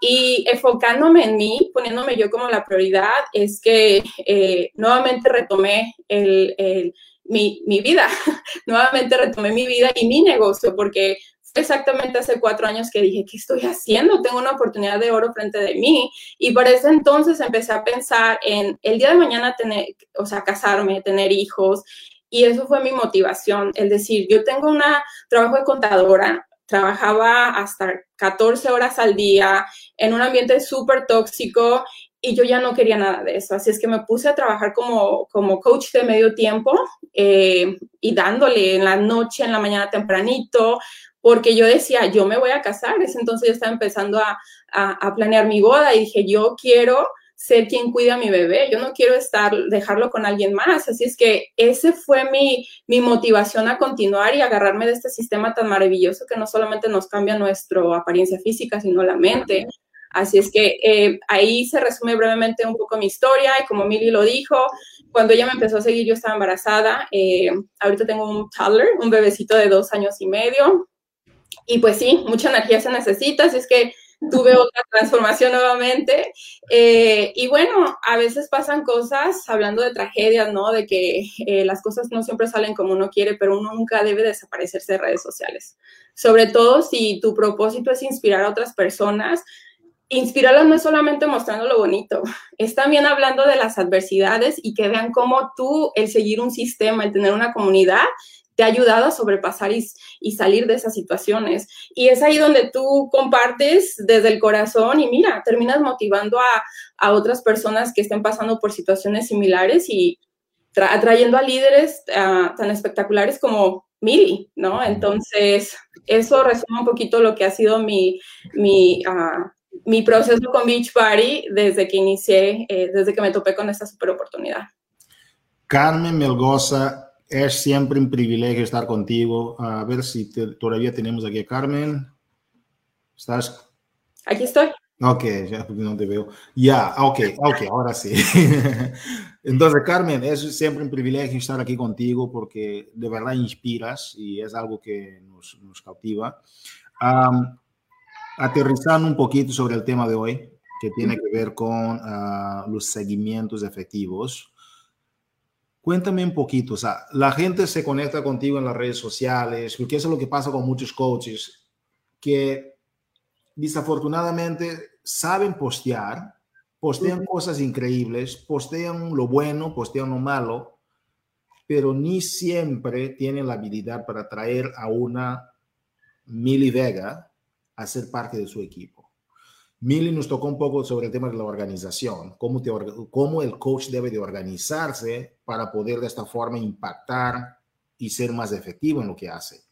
y enfocándome en mí, poniéndome yo como la prioridad, es que eh, nuevamente retomé el, mi, mi, vida, [LAUGHS] nuevamente retomé mi vida y mi negocio, porque exactamente hace cuatro años que dije, ¿qué estoy haciendo? Tengo una oportunidad de oro frente de mí. Y por ese entonces empecé a pensar en el día de mañana tener, o sea, casarme, tener hijos. Y eso fue mi motivación, el decir, yo tengo un trabajo de contadora, trabajaba hasta 14 horas al día en un ambiente súper tóxico y yo ya no quería nada de eso. Así es que me puse a trabajar como, como coach de medio tiempo eh, y dándole en la noche, en la mañana tempranito, porque yo decía, yo me voy a casar, ese entonces yo estaba empezando a, a, planear mi boda y dije, yo quiero ser quien cuida a mi bebé, yo no quiero estar, dejarlo con alguien más, así es que ese fue mi, mi motivación a continuar y agarrarme de este sistema tan maravilloso que no solamente nos cambia nuestra apariencia física, sino la mente. Así es que eh, ahí se resume brevemente un poco mi historia y como Mili lo dijo, cuando ella me empezó a seguir yo estaba embarazada, eh, ahorita tengo un toddler, un bebecito de dos años y medio, y pues sí, mucha energía se necesita, así es que tuve otra transformación nuevamente. Eh, y bueno, a veces pasan cosas, hablando de tragedias, ¿no? De que eh, las cosas no siempre salen como uno quiere, pero uno nunca debe desaparecerse de redes sociales. Sobre todo si tu propósito es inspirar a otras personas. Inspirarlas no es solamente mostrando lo bonito, es también hablando de las adversidades y que vean cómo tú, el seguir un sistema, el tener una comunidad, te ha ayudado a sobrepasar y, y, salir de esas situaciones. Y es ahí donde tú compartes desde el corazón y mira, terminas motivando a, a otras personas que estén pasando por situaciones similares y atrayendo a líderes uh, tan espectaculares como Mili, ¿no? Entonces, eso resume un poquito lo que ha sido mi, mi, uh, mi proceso con Beach Party desde que inicié, eh, desde que me topé con esta super oportunidad. Carmen Melgoza, es siempre un privilegio estar contigo. A ver si te, todavía tenemos aquí a Carmen. ¿Estás? Aquí estoy. Ok, ya no te veo. Ya, ok, ok, ahora sí. [LAUGHS] Entonces, Carmen, es siempre un privilegio estar aquí contigo porque de verdad inspiras y es algo que nos, nos cautiva. Um, aterrizando un poquito sobre el tema de hoy, que tiene que ver con uh, los seguimientos efectivos. Cuéntame un poquito, o sea, la gente se conecta contigo en las redes sociales, porque eso es lo que pasa con muchos coaches, que desafortunadamente saben postear, postean cosas increíbles, postean lo bueno, postean lo malo, pero ni siempre tienen la habilidad para traer a una Mili Vega a ser parte de su equipo. Mili nos tocó un poco sobre el tema de la organización, cómo, el coach debe de organizarse para poder de esta forma impactar y ser más efectivo en lo que hace.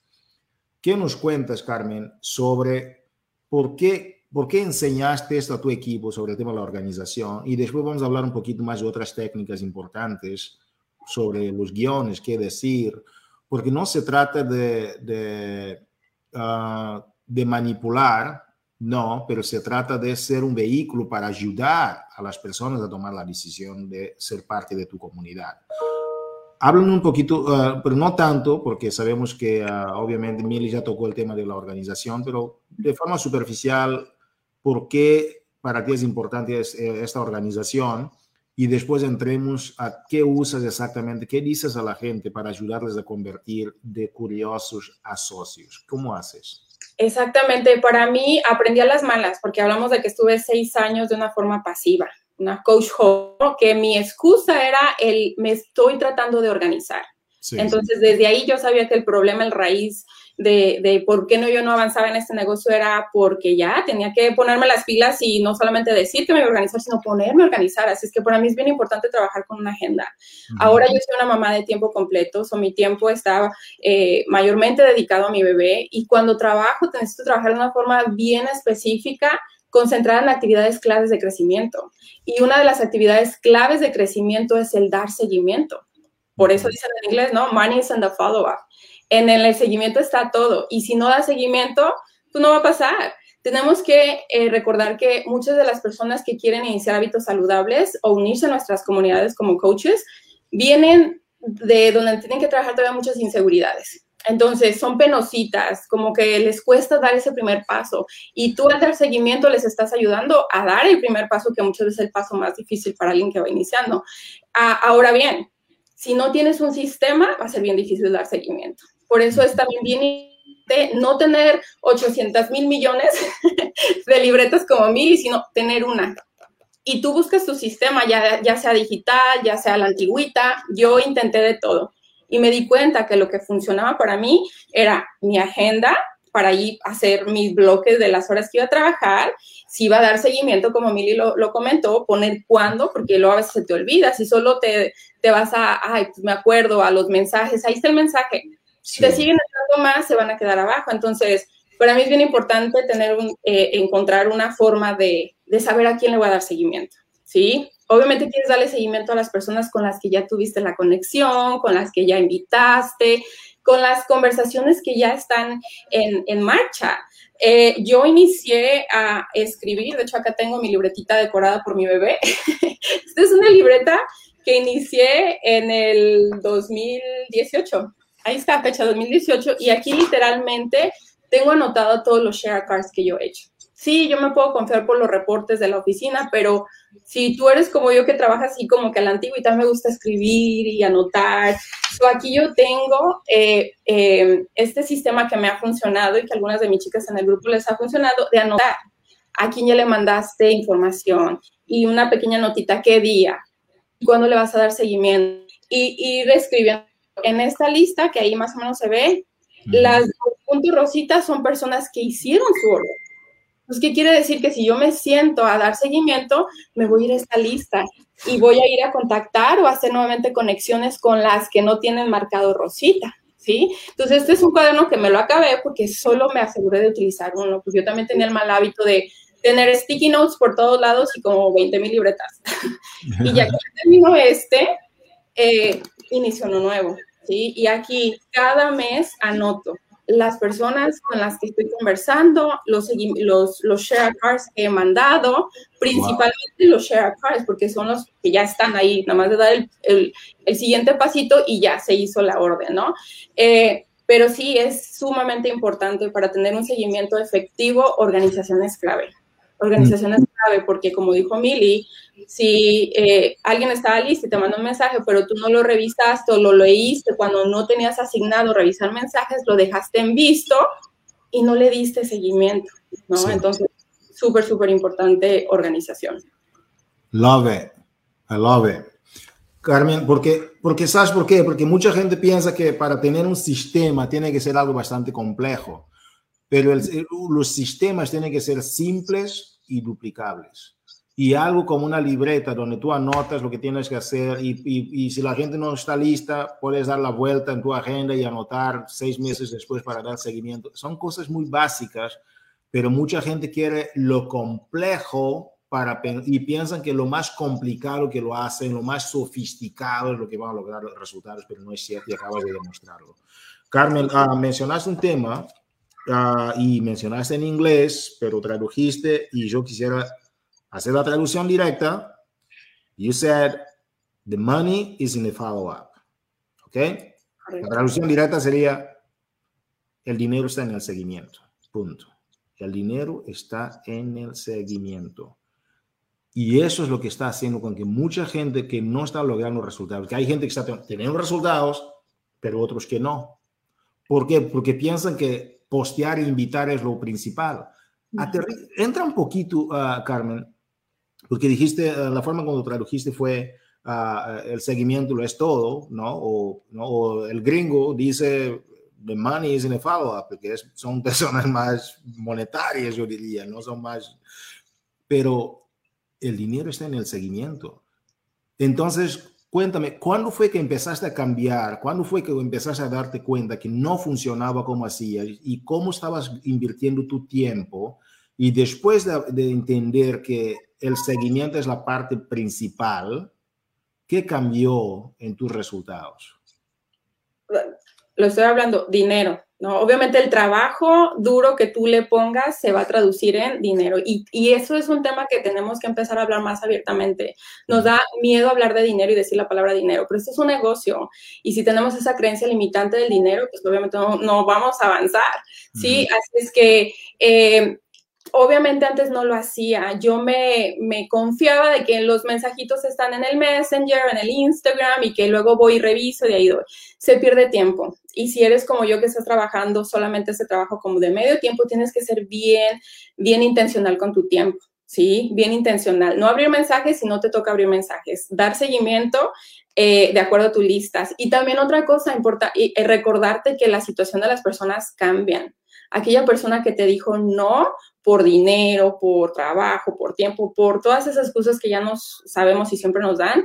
¿Qué nos cuentas, Carmen, sobre por qué, enseñaste esto a tu equipo sobre el tema de la organización? Y después vamos a hablar un poquito más de otras técnicas importantes sobre los guiones, qué decir, porque no se trata de, de manipular, no, pero se trata de ser un vehículo para ayudar a las personas a tomar la decisión de ser parte de tu comunidad. Hablan un poquito, uh, pero no tanto, porque sabemos que uh, obviamente Mili ya tocó el tema de la organización, pero de forma superficial, ¿por qué para ti es importante es, eh, esta organización? Y después entremos a qué usas exactamente, qué dices a la gente para ayudarles a convertir de curiosos a socios. ¿Cómo haces? Exactamente, para mí aprendí a las malas, porque hablamos de que estuve seis años de una forma pasiva, una coach que mi excusa era el me estoy tratando de organizar. Entonces, desde ahí yo sabía que el problema, el raíz de, de, por qué no yo no avanzaba en este negocio era porque ya tenía que ponerme las pilas y no solamente decir que me iba a organizar, sino ponerme a organizar. Así es que para mí es bien importante trabajar con una agenda. Ahora yo soy una mamá de tiempo completo, o mi tiempo está eh, mayormente dedicado a mi bebé y cuando trabajo necesito trabajar de una forma bien específica concentrada en actividades claves de crecimiento. Y una de las actividades claves de crecimiento es el dar seguimiento. Por eso dicen en inglés, ¿no? Money is in the follow-up. En el seguimiento está todo. Y si no da seguimiento, pues no va a pasar. Tenemos que eh, recordar que muchas de las personas que quieren iniciar hábitos saludables o unirse a nuestras comunidades como coaches vienen de donde tienen que trabajar todavía muchas inseguridades. Entonces, son penositas, como que les cuesta dar ese primer paso. Y tú al dar seguimiento les estás ayudando a dar el primer paso, que muchas veces es el paso más difícil para alguien que va iniciando. Ah, ahora bien, si no tienes un sistema, va a ser bien difícil dar seguimiento. Por eso es también bien no tener 800 mil millones [LAUGHS] de libretas como mil, sino tener una. Y tú buscas tu sistema, ya, ya sea digital, ya sea la antigüita. Yo intenté de todo y me di cuenta que lo que funcionaba para mí era mi agenda para ir a hacer mis bloques de las horas que iba a trabajar, si iba a dar seguimiento, como Mili lo, lo comentó, poner cuándo, porque luego a veces se te olvida, si solo te, te vas a, ay, pues me acuerdo, a los mensajes, ahí está el mensaje, si te siguen entrando más, se van a quedar abajo. Entonces, para mí es bien importante tener un, eh, encontrar una forma de, de, saber a quién le voy a dar seguimiento, ¿sí? Obviamente quieres darle seguimiento a las personas con las que ya tuviste la conexión, con las que ya invitaste, con las conversaciones que ya están en, en marcha. Eh, yo inicié a escribir, de hecho acá tengo mi libretita decorada por mi bebé. [LAUGHS] Esta es una libreta que inicié en el 2018 ahí está, fecha 2018, y aquí literalmente tengo anotado todos los share cards que yo he hecho. Sí, yo me puedo confiar por los reportes de la oficina, pero si tú eres como yo que trabaja así como que a la antigüita me gusta escribir y anotar, aquí yo tengo eh, eh, este sistema que me ha funcionado y que algunas de mis chicas en el grupo les ha funcionado de anotar a quién ya le mandaste información y una pequeña notita qué día, cuándo le vas a dar seguimiento y, y reescribiendo en esta lista, que ahí más o menos se ve, las puntos rositas son personas que hicieron su orden. Pues, ¿qué quiere decir? Que si yo me siento a dar seguimiento, me voy a ir a esta lista y voy a ir a contactar o hacer nuevamente conexiones con las que no tienen marcado rosita. ¿Sí? Entonces, este es un cuaderno que me lo acabé porque solo me aseguré de utilizar uno, pues yo también tenía el mal hábito de tener sticky notes por todos lados y como 20 mil libretas. [LAUGHS] y ya que termino este, eh, inicio uno nuevo, ¿sí? Y aquí cada mes anoto las personas con las que estoy conversando, los, los, los share cards que he mandado, principalmente los share cards, porque son los que ya están ahí, nada más de dar el, el, el siguiente pasito y ya se hizo la orden, ¿no? Eh, pero sí es sumamente importante para tener un seguimiento efectivo, organización es clave. Organización es clave porque, como dijo Mili, si eh, alguien estaba listo y te manda un mensaje, pero tú no lo revisaste o lo leíste cuando no tenías asignado revisar mensajes, lo dejaste en visto y no le diste seguimiento, ¿no? Entonces, súper, súper importante organización. Love it. I love it. Carmen, porque, porque ¿sabes por qué? Porque mucha gente piensa que para tener un sistema tiene que ser algo bastante complejo, pero los sistemas tienen que ser simples y duplicables y algo como una libreta donde tú anotas lo que tienes que hacer y, y, y, si la gente no está lista, puedes dar la vuelta en tu agenda y anotar seis meses después para dar seguimiento. Son cosas muy básicas, pero mucha gente quiere lo complejo para, y piensan que lo más complicado que lo hacen, lo más sofisticado es lo que van a lograr los resultados, pero no es cierto y acabas de demostrarlo. Carmen, uh, mencionaste un tema uh, y mencionaste en inglés, pero tradujiste y yo quisiera hacer la traducción directa, you said the money is in the follow-up. ¿Ok? La traducción directa sería el dinero está en el seguimiento. Punto. El dinero está en el seguimiento. Y eso es lo que está haciendo con que mucha gente que no está logrando resultados, que hay gente que está teniendo resultados, pero otros que no. ¿Por qué? Porque piensan que postear e invitar es lo principal. entra un poquito, uh, Carmen, porque dijiste, eh, la forma cuando tradujiste fue uh, el seguimiento lo es todo, ¿no? O, ¿no? o el gringo dice, the money is in a follow-up, porque es, son [LAUGHS] personas más monetarias, yo diría, no son más... Pero el dinero está en el seguimiento. Entonces, cuéntame, ¿cuándo fue que empezaste a cambiar? ¿Cuándo fue que empezaste a darte cuenta que no funcionaba como hacías y cómo estabas invirtiendo tu tiempo? Y después de, de entender que el seguimiento es la parte principal, ¿qué cambió en tus resultados? Lo estoy hablando, dinero. ¿No? Obviamente el trabajo duro que tú le pongas se va a traducir en dinero y, y, eso es un tema que tenemos que empezar a hablar más abiertamente. Nos da miedo hablar de dinero y decir la palabra dinero, pero esto es un negocio y si tenemos esa creencia limitante del dinero, pues obviamente no, no vamos a avanzar, ¿sí? Así es que... Eh, obviamente antes no lo hacía. Yo me, me, confiaba de que los mensajitos están en el Messenger, en el Instagram y que luego voy y reviso y de ahí doy. Se pierde tiempo. Y si eres como yo que estás trabajando solamente ese trabajo como de medio tiempo, tienes que ser bien, bien intencional con tu tiempo. ¿sí? Bien intencional. No abrir mensajes si no te toca abrir mensajes. Dar seguimiento eh, de acuerdo a tus listas. Y también otra cosa importante, eh, recordarte que la situación de las personas cambian. Aquella persona que te dijo no por dinero, por trabajo, por tiempo, por todas esas cosas que ya nos sabemos y siempre nos dan,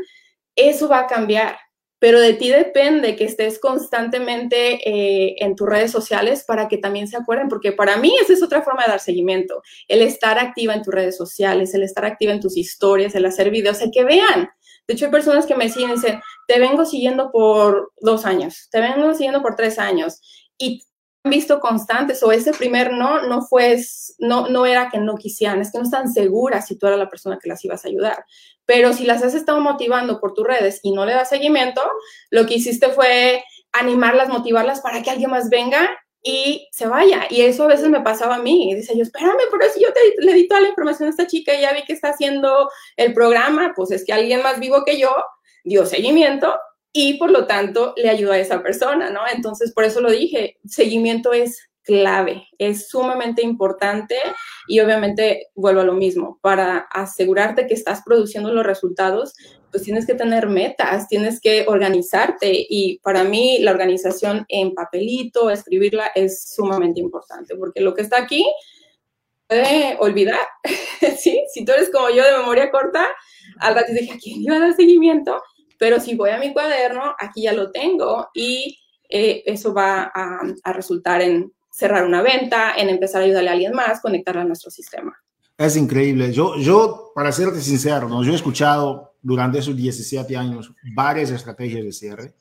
eso va a cambiar. Pero de ti depende que estés constantemente eh, en tus redes sociales para que también se acuerden, porque para mí esa es otra forma de dar seguimiento, el estar activa en tus redes sociales, el estar activa en tus historias, el hacer videos, el que vean. De hecho, hay personas que me siguen y dicen, te vengo siguiendo por dos años, te vengo siguiendo por tres años. Y visto constantes o ese primer no no fue no no era que no quisieran es que no están seguras si tú eras la persona que las ibas a ayudar. Pero si las has estado motivando por tus redes y no le das seguimiento lo que hiciste fue animarlas motivarlas para que alguien más venga y se vaya. Y eso a veces me pasaba a mí y dice yo espérame pero si yo te, le di toda la información a esta chica y ya vi que está haciendo el programa pues es que alguien más vivo que yo dio seguimiento y por lo tanto le ayuda a esa persona, ¿no? Entonces, por eso lo dije, seguimiento es clave, es sumamente importante y obviamente vuelvo a lo mismo, para asegurarte que estás produciendo los resultados, pues tienes que tener metas, tienes que organizarte y para mí la organización en papelito, escribirla es sumamente importante porque lo que está aquí puede olvidar, [LAUGHS] ¿sí? Si tú eres como yo de memoria corta, al rato dije, ¿a quién iba a dar seguimiento? Pero si voy a mi cuaderno, aquí ya lo tengo y eh, eso va a, a, resultar en cerrar una venta, en empezar a ayudarle a alguien más, conectarla a nuestro sistema. Es increíble. Yo, yo para serte sincero, ¿no? yo he escuchado durante esos 17 años varias estrategias de cierre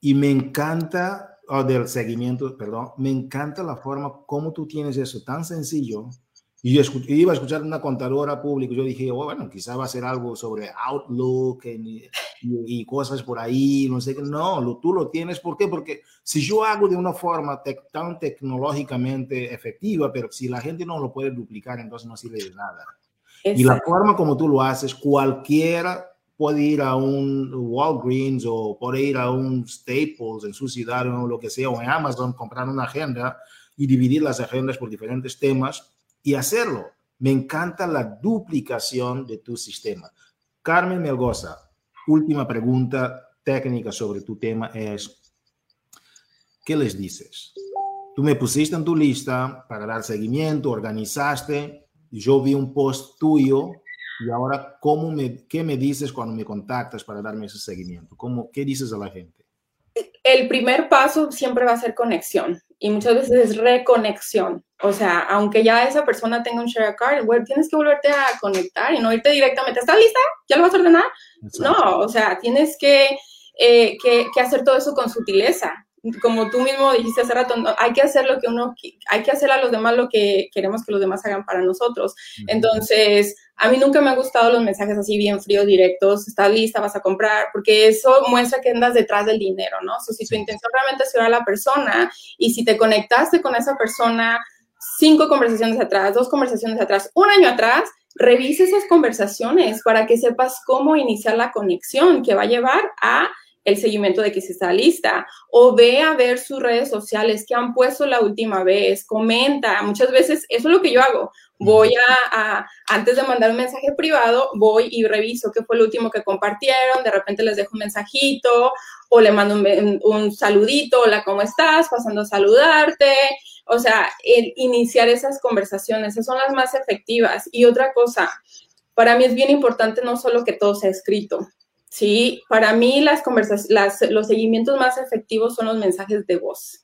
y me encanta, o del seguimiento, perdón, me encanta la forma como tú tienes eso tan sencillo y yo iba a escuchar una contadora pública, yo dije, oh, bueno, quizá va a ser algo sobre Outlook y, y, cosas por ahí, no sé qué. No, lo, tú lo tienes, ¿por qué? Porque si yo hago de una forma tan tecnológicamente efectiva, pero si la gente no lo puede duplicar, entonces no sirve de nada. Exacto. Y la forma como tú lo haces, cualquiera puede ir a un Walgreens o puede ir a un Staples en su ciudad o lo que sea, o en Amazon, comprar una agenda y dividir las agendas por diferentes temas y hacerlo. Me encanta la duplicación de tu sistema. Carmen Melgoza, última pregunta técnica sobre tu tema es, ¿qué les dices? Tú me pusiste en tu lista para dar seguimiento, organizaste, yo vi un post tuyo y ahora, ¿cómo me, ¿qué me dices cuando me contactas para darme ese seguimiento? ¿Cómo, ¿Qué dices a la gente? El primer paso siempre va a ser conexión y muchas veces es reconexión. O sea, aunque ya esa persona tenga un share card, tienes que volverte a conectar y no irte directamente. ¿Estás lista? ¿Ya lo vas a ordenar? No, o sea, tienes que, eh, que, que, hacer todo eso con sutileza como tú mismo dijiste hace rato, hay que hacer lo que uno, hay que hacer a los demás lo que queremos que los demás hagan para nosotros. Entonces, a mí nunca me han gustado los mensajes así bien fríos, directos, estás lista, vas a comprar, porque eso muestra que andas detrás del dinero, ¿no? si tu intención realmente es ayudar a la persona y si te conectaste con esa persona cinco conversaciones atrás, dos conversaciones atrás, un año atrás, revisa esas conversaciones para que sepas cómo iniciar la conexión que va a llevar a el seguimiento de que se está lista o ve a ver sus redes sociales que han puesto la última vez, comenta. Muchas veces eso es lo que yo hago. Voy a, antes de mandar un mensaje privado, voy y reviso qué fue lo último que compartieron, de repente les dejo un mensajito o le mando un, un saludito, hola, ¿cómo estás? Pasando a saludarte. O sea, el iniciar esas conversaciones, esas son las más efectivas. Y otra cosa, para mí es bien importante no solo que todo sea escrito, Sí, para mí las conversaciones, los seguimientos más efectivos son los mensajes de voz.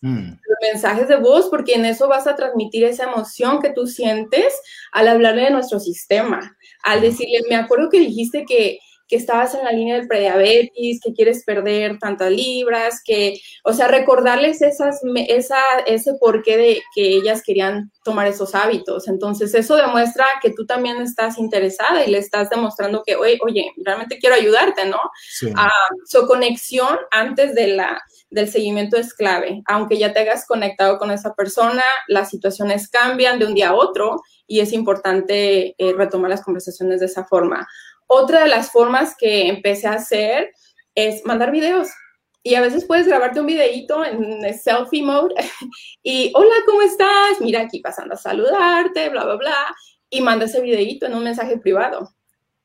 Mm. Mensajes de voz, porque en eso vas a transmitir esa emoción que tú sientes al hablarle de nuestro sistema, al decirle, me acuerdo que dijiste que que estabas en la línea del prediabetes, que quieres perder tantas libras, que, o sea, recordarles esas, esa, ese porqué de que ellas querían tomar esos hábitos. Entonces, eso demuestra que tú también estás interesada y le estás demostrando que, oye, oye realmente quiero ayudarte, ¿no? Ah, su conexión antes de la, del seguimiento es clave. Aunque ya te hayas conectado con esa persona, las situaciones cambian de un día a otro y es importante eh, retomar las conversaciones de esa forma. Otra de las formas que empecé a hacer es mandar videos. Y a veces puedes grabarte un videito en selfie mode [LAUGHS] y, hola, ¿cómo estás? Mira aquí pasando a saludarte, bla, bla, bla. Y manda ese videito en un mensaje privado.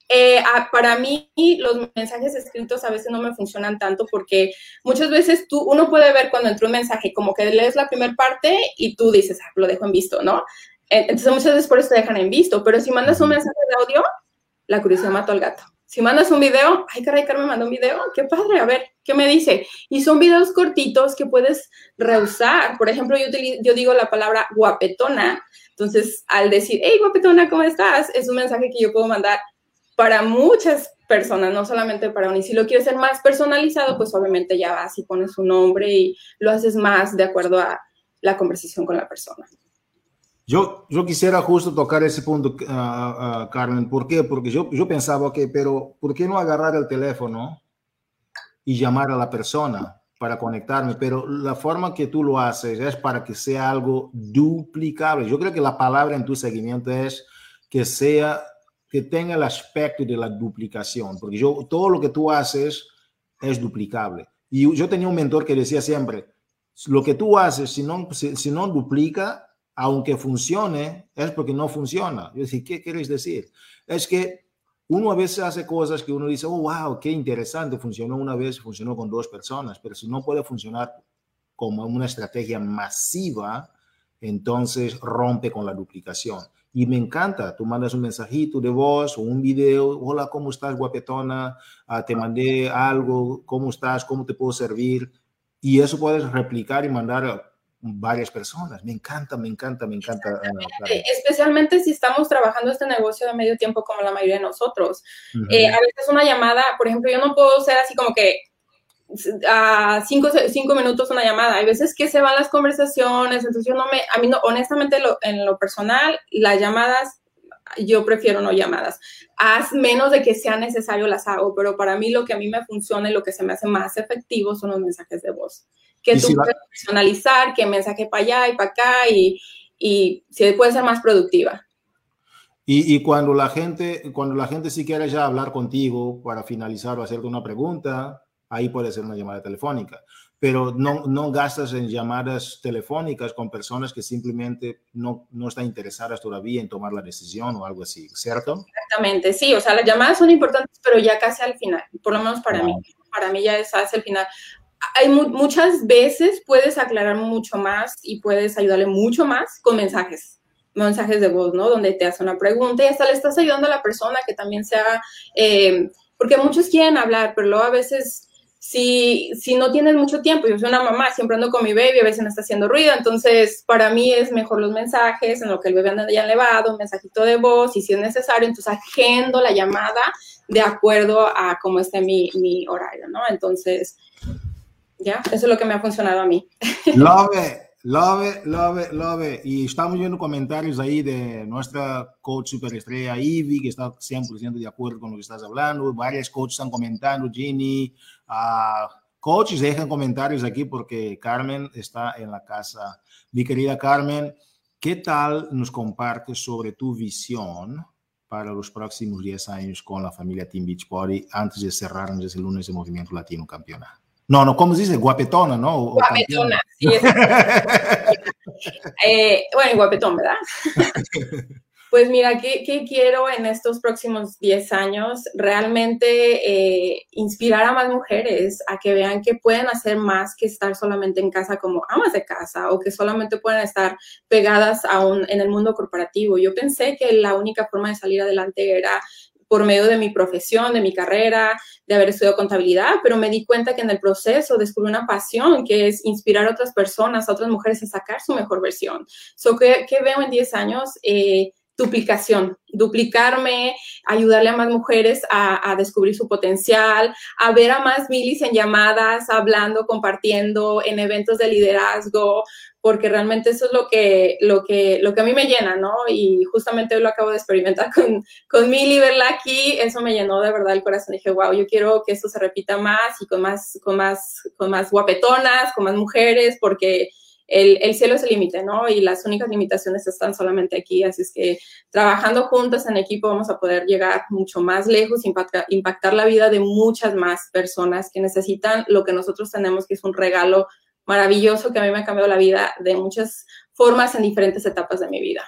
Eh, para mí los mensajes escritos a veces no me funcionan tanto porque muchas veces tú, uno puede ver cuando entra un mensaje como que lees la primera parte y tú dices, ah, lo dejo en visto, ¿no? Entonces muchas veces por eso te dejan en visto, pero si mandas un mensaje de audio, la curiosidad mató al gato. Si mandas un video, ay, caray, Carmen mandó un video, qué padre, a ver, ¿qué me dice? Y son videos cortitos que puedes reusar. Por ejemplo, yo, yo digo la palabra guapetona. Entonces, al decir, hey, guapetona, ¿cómo estás? Es un mensaje que yo puedo mandar para muchas personas, no solamente para un. Y si lo quieres ser más personalizado, pues obviamente ya vas y pones su nombre y lo haces más de acuerdo a la conversación con la persona. Yo, yo quisiera justo tocar ese punto, uh, uh, Carmen. ¿Por qué? Porque yo, yo pensaba que, pero ¿por qué no agarrar el teléfono y llamar a la persona para conectarme? Pero la forma que tú lo haces es para que sea algo duplicable. Yo creo que la palabra en tu seguimiento es que sea, que tenga el aspecto de la duplicación, porque yo, todo lo que tú haces es duplicable. Y yo tenía un mentor que decía siempre, lo que tú haces, si no, si, no duplica, aunque funcione, es porque no funciona. Es decir, ¿qué quieres decir? Es que uno a veces hace cosas que uno dice, oh, wow, qué interesante, funcionó una vez, funcionó con dos personas, pero si no puede funcionar como una estrategia masiva, entonces rompe con la duplicación. Y me encanta, tú mandas un mensajito de voz o un video, hola, ¿cómo estás, guapetona? Ah, te mandé algo, ¿cómo estás? ¿Cómo te puedo servir? Y eso puedes replicar y mandar a varias personas. Me encanta, me encanta, me encanta. Ah, Especialmente si estamos trabajando este negocio de medio tiempo como la mayoría de nosotros. Eh, a veces una llamada, por ejemplo, yo no puedo ser así como que a cinco, cinco, minutos una llamada. Hay veces que se van las conversaciones, entonces yo no me, a mí no, honestamente en lo personal, las llamadas, yo prefiero no llamadas. Haz menos de que sea necesario las hago, pero para mí lo que a mí me funciona y lo que se me hace más efectivo son los mensajes de voz. Que tú puedes personalizar, que mensaje para allá y para acá y, y si puede ser más productiva. Y, y, cuando la gente, cuando la gente sí quiere ya hablar contigo para finalizar o hacerte una pregunta, ahí puede ser una llamada telefónica, pero no, no gastas en llamadas telefónicas con personas que simplemente no, no están interesadas todavía en tomar la decisión o algo así, ¿cierto? Exactamente, sí, o sea, las llamadas son importantes, pero ya casi al final, por lo menos para mí, para mí ya es hacia el final. Hay muchas veces puedes aclarar mucho más y puedes ayudarle mucho más con mensajes mensajes de voz, ¿no? Donde te hace una pregunta y hasta le estás ayudando a la persona que también sea, eh, porque muchos quieren hablar, pero luego a veces si, si no tienes mucho tiempo, yo soy una mamá, siempre ando con mi baby, a veces me está haciendo ruido, entonces para mí es mejor los mensajes, en lo que el bebé anda ya elevado, un mensajito de voz, y si es necesario, entonces agendo la llamada de acuerdo a cómo esté mi, mi horario, ¿no? Entonces, ya, eso es lo que me ha funcionado a mí. Love. Love, love, love. Y estamos viendo comentarios ahí de nuestra coach superestrella Ivy, que está 100% de acuerdo con lo que estás hablando. Varias coaches están comentando, Ginny. Uh, coaches, dejan comentarios aquí porque Carmen está en la casa. Mi querida Carmen, ¿qué tal nos compartes sobre tu visión para los próximos 10 años con la familia Team Beach Party antes de cerrar desde el lunes de Movimiento Latino Campeonato? No, no, ¿cómo se dice? Guapetona, ¿no? guapetona, sí. [LAUGHS] eh, bueno, guapetón, ¿verdad? [LAUGHS] pues mira, ¿qué, ¿qué, quiero en estos próximos 10 años? Realmente eh, inspirar a más mujeres a que vean que pueden hacer más que estar solamente en casa como amas de casa o que solamente pueden estar pegadas aún en el mundo corporativo. Yo pensé que la única forma de salir adelante era por medio de mi profesión, de mi carrera, de haber estudiado contabilidad, pero me di cuenta que en el proceso descubrí una pasión que es inspirar a otras personas, a otras mujeres a sacar su mejor versión. So, ¿qué, veo en 10 años? Eh, duplicación, duplicarme, ayudarle a más mujeres a, a, descubrir su potencial, a ver a más milis en llamadas, hablando, compartiendo, en eventos de liderazgo, porque realmente eso es lo que, lo que, lo que a mí me llena, ¿no? Y justamente lo acabo de experimentar con, con Mili, verla aquí, eso me llenó de verdad el corazón. Dije, wow, yo quiero que esto se repita más y con más, con más, con más guapetonas, con más mujeres, porque el, el cielo es el límite, ¿no? Y las únicas limitaciones están solamente aquí, así es que trabajando juntas en equipo vamos a poder llegar mucho más lejos, impactar, impactar la vida de muchas más personas que necesitan lo que nosotros tenemos, que es un regalo maravilloso que a mí me ha cambiado la vida de muchas formas en diferentes etapas de mi vida.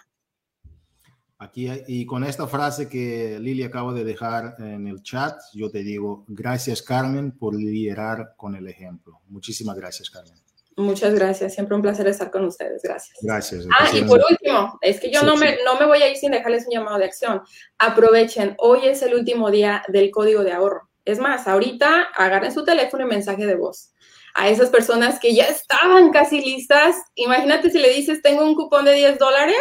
Aquí y con esta frase que Lili acaba de dejar en el chat, yo te digo, gracias Carmen por liderar con el ejemplo. Muchísimas gracias Carmen. Muchas gracias, siempre un placer estar con ustedes, gracias. Gracias. Ah, y por último, es que yo no, Me, no me voy a ir sin dejarles un llamado de acción. Aprovechen, hoy es el último día del código de ahorro. Es más, ahorita agarren su teléfono y mensaje de voz a esas personas que ya estaban casi listas. Imagínate si le dices, tengo un cupón de 10 dólares,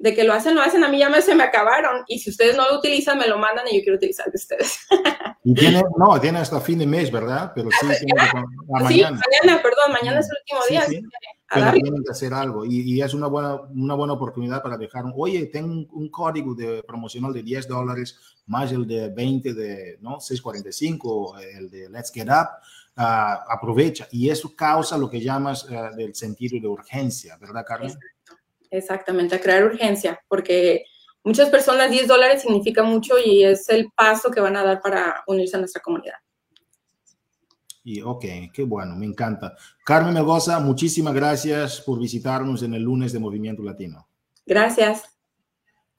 de que lo hacen, lo hacen, a mí ya me, se me acabaron. Y si ustedes no lo utilizan, me lo mandan y yo quiero utilizar de ustedes. [LAUGHS] Y tiene, no, tiene hasta fin de mes, ¿verdad? Pero sí, tiene que, [LAUGHS] sí mañana. mañana, perdón, mañana es el último día. Sí, Pero tienen que hacer algo y, y, es una buena, una buena oportunidad para dejar, oye, tengo un, un código de promocional de 10 dólares más el de 20 de, ¿no? 645, el de Let's Get Up aprovecha y eso causa lo que llamas uh, del sentido de urgencia, ¿verdad, Carmen? Exactamente, a crear urgencia, porque muchas personas 10 dólares significa mucho y es el paso que van a dar para unirse a nuestra comunidad. Y ok, qué bueno, me encanta. Carmen Melgoza, muchísimas gracias por visitarnos en el lunes de Movimiento Latino. Gracias.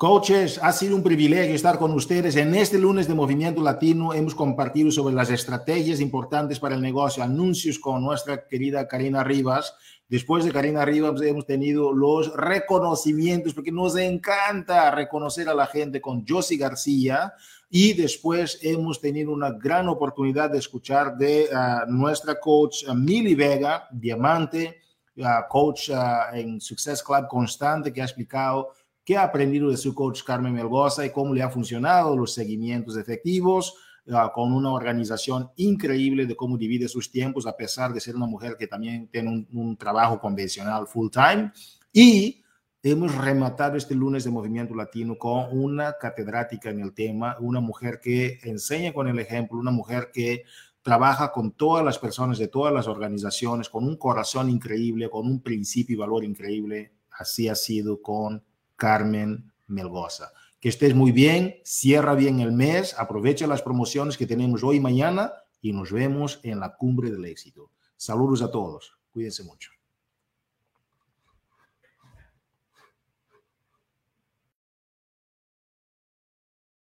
Coaches, ha sido un privilegio estar con ustedes. En este lunes de Movimiento Latino hemos compartido sobre las estrategias importantes para el negocio, anuncios con nuestra querida Karina Rivas. Después de Karina Rivas hemos tenido los reconocimientos, porque nos encanta reconocer a la gente con Josie García. Y después hemos tenido una gran oportunidad de escuchar de ah, nuestra coach uh, Mili Vega, diamante, ah, coach en Success Club constante, que ha explicado qué ha aprendido de su coach Carmen Melgoza y cómo le ha funcionado los seguimientos efectivos uh, con una organización increíble de cómo divide sus tiempos, a pesar de ser una mujer que también tiene un, un trabajo convencional full time. Y hemos rematado este lunes de Movimiento Latino con una catedrática en el tema, una mujer que enseña con el ejemplo, una mujer que trabaja con todas las personas de todas las organizaciones, con un corazón increíble, con un principio y valor increíble. Así ha sido con Carmen Melgoza. Que estés muy bien, cierra bien el mes, aprovecha las promociones que tenemos hoy y mañana y nos vemos en la cumbre del éxito. Saludos a todos, cuídense mucho.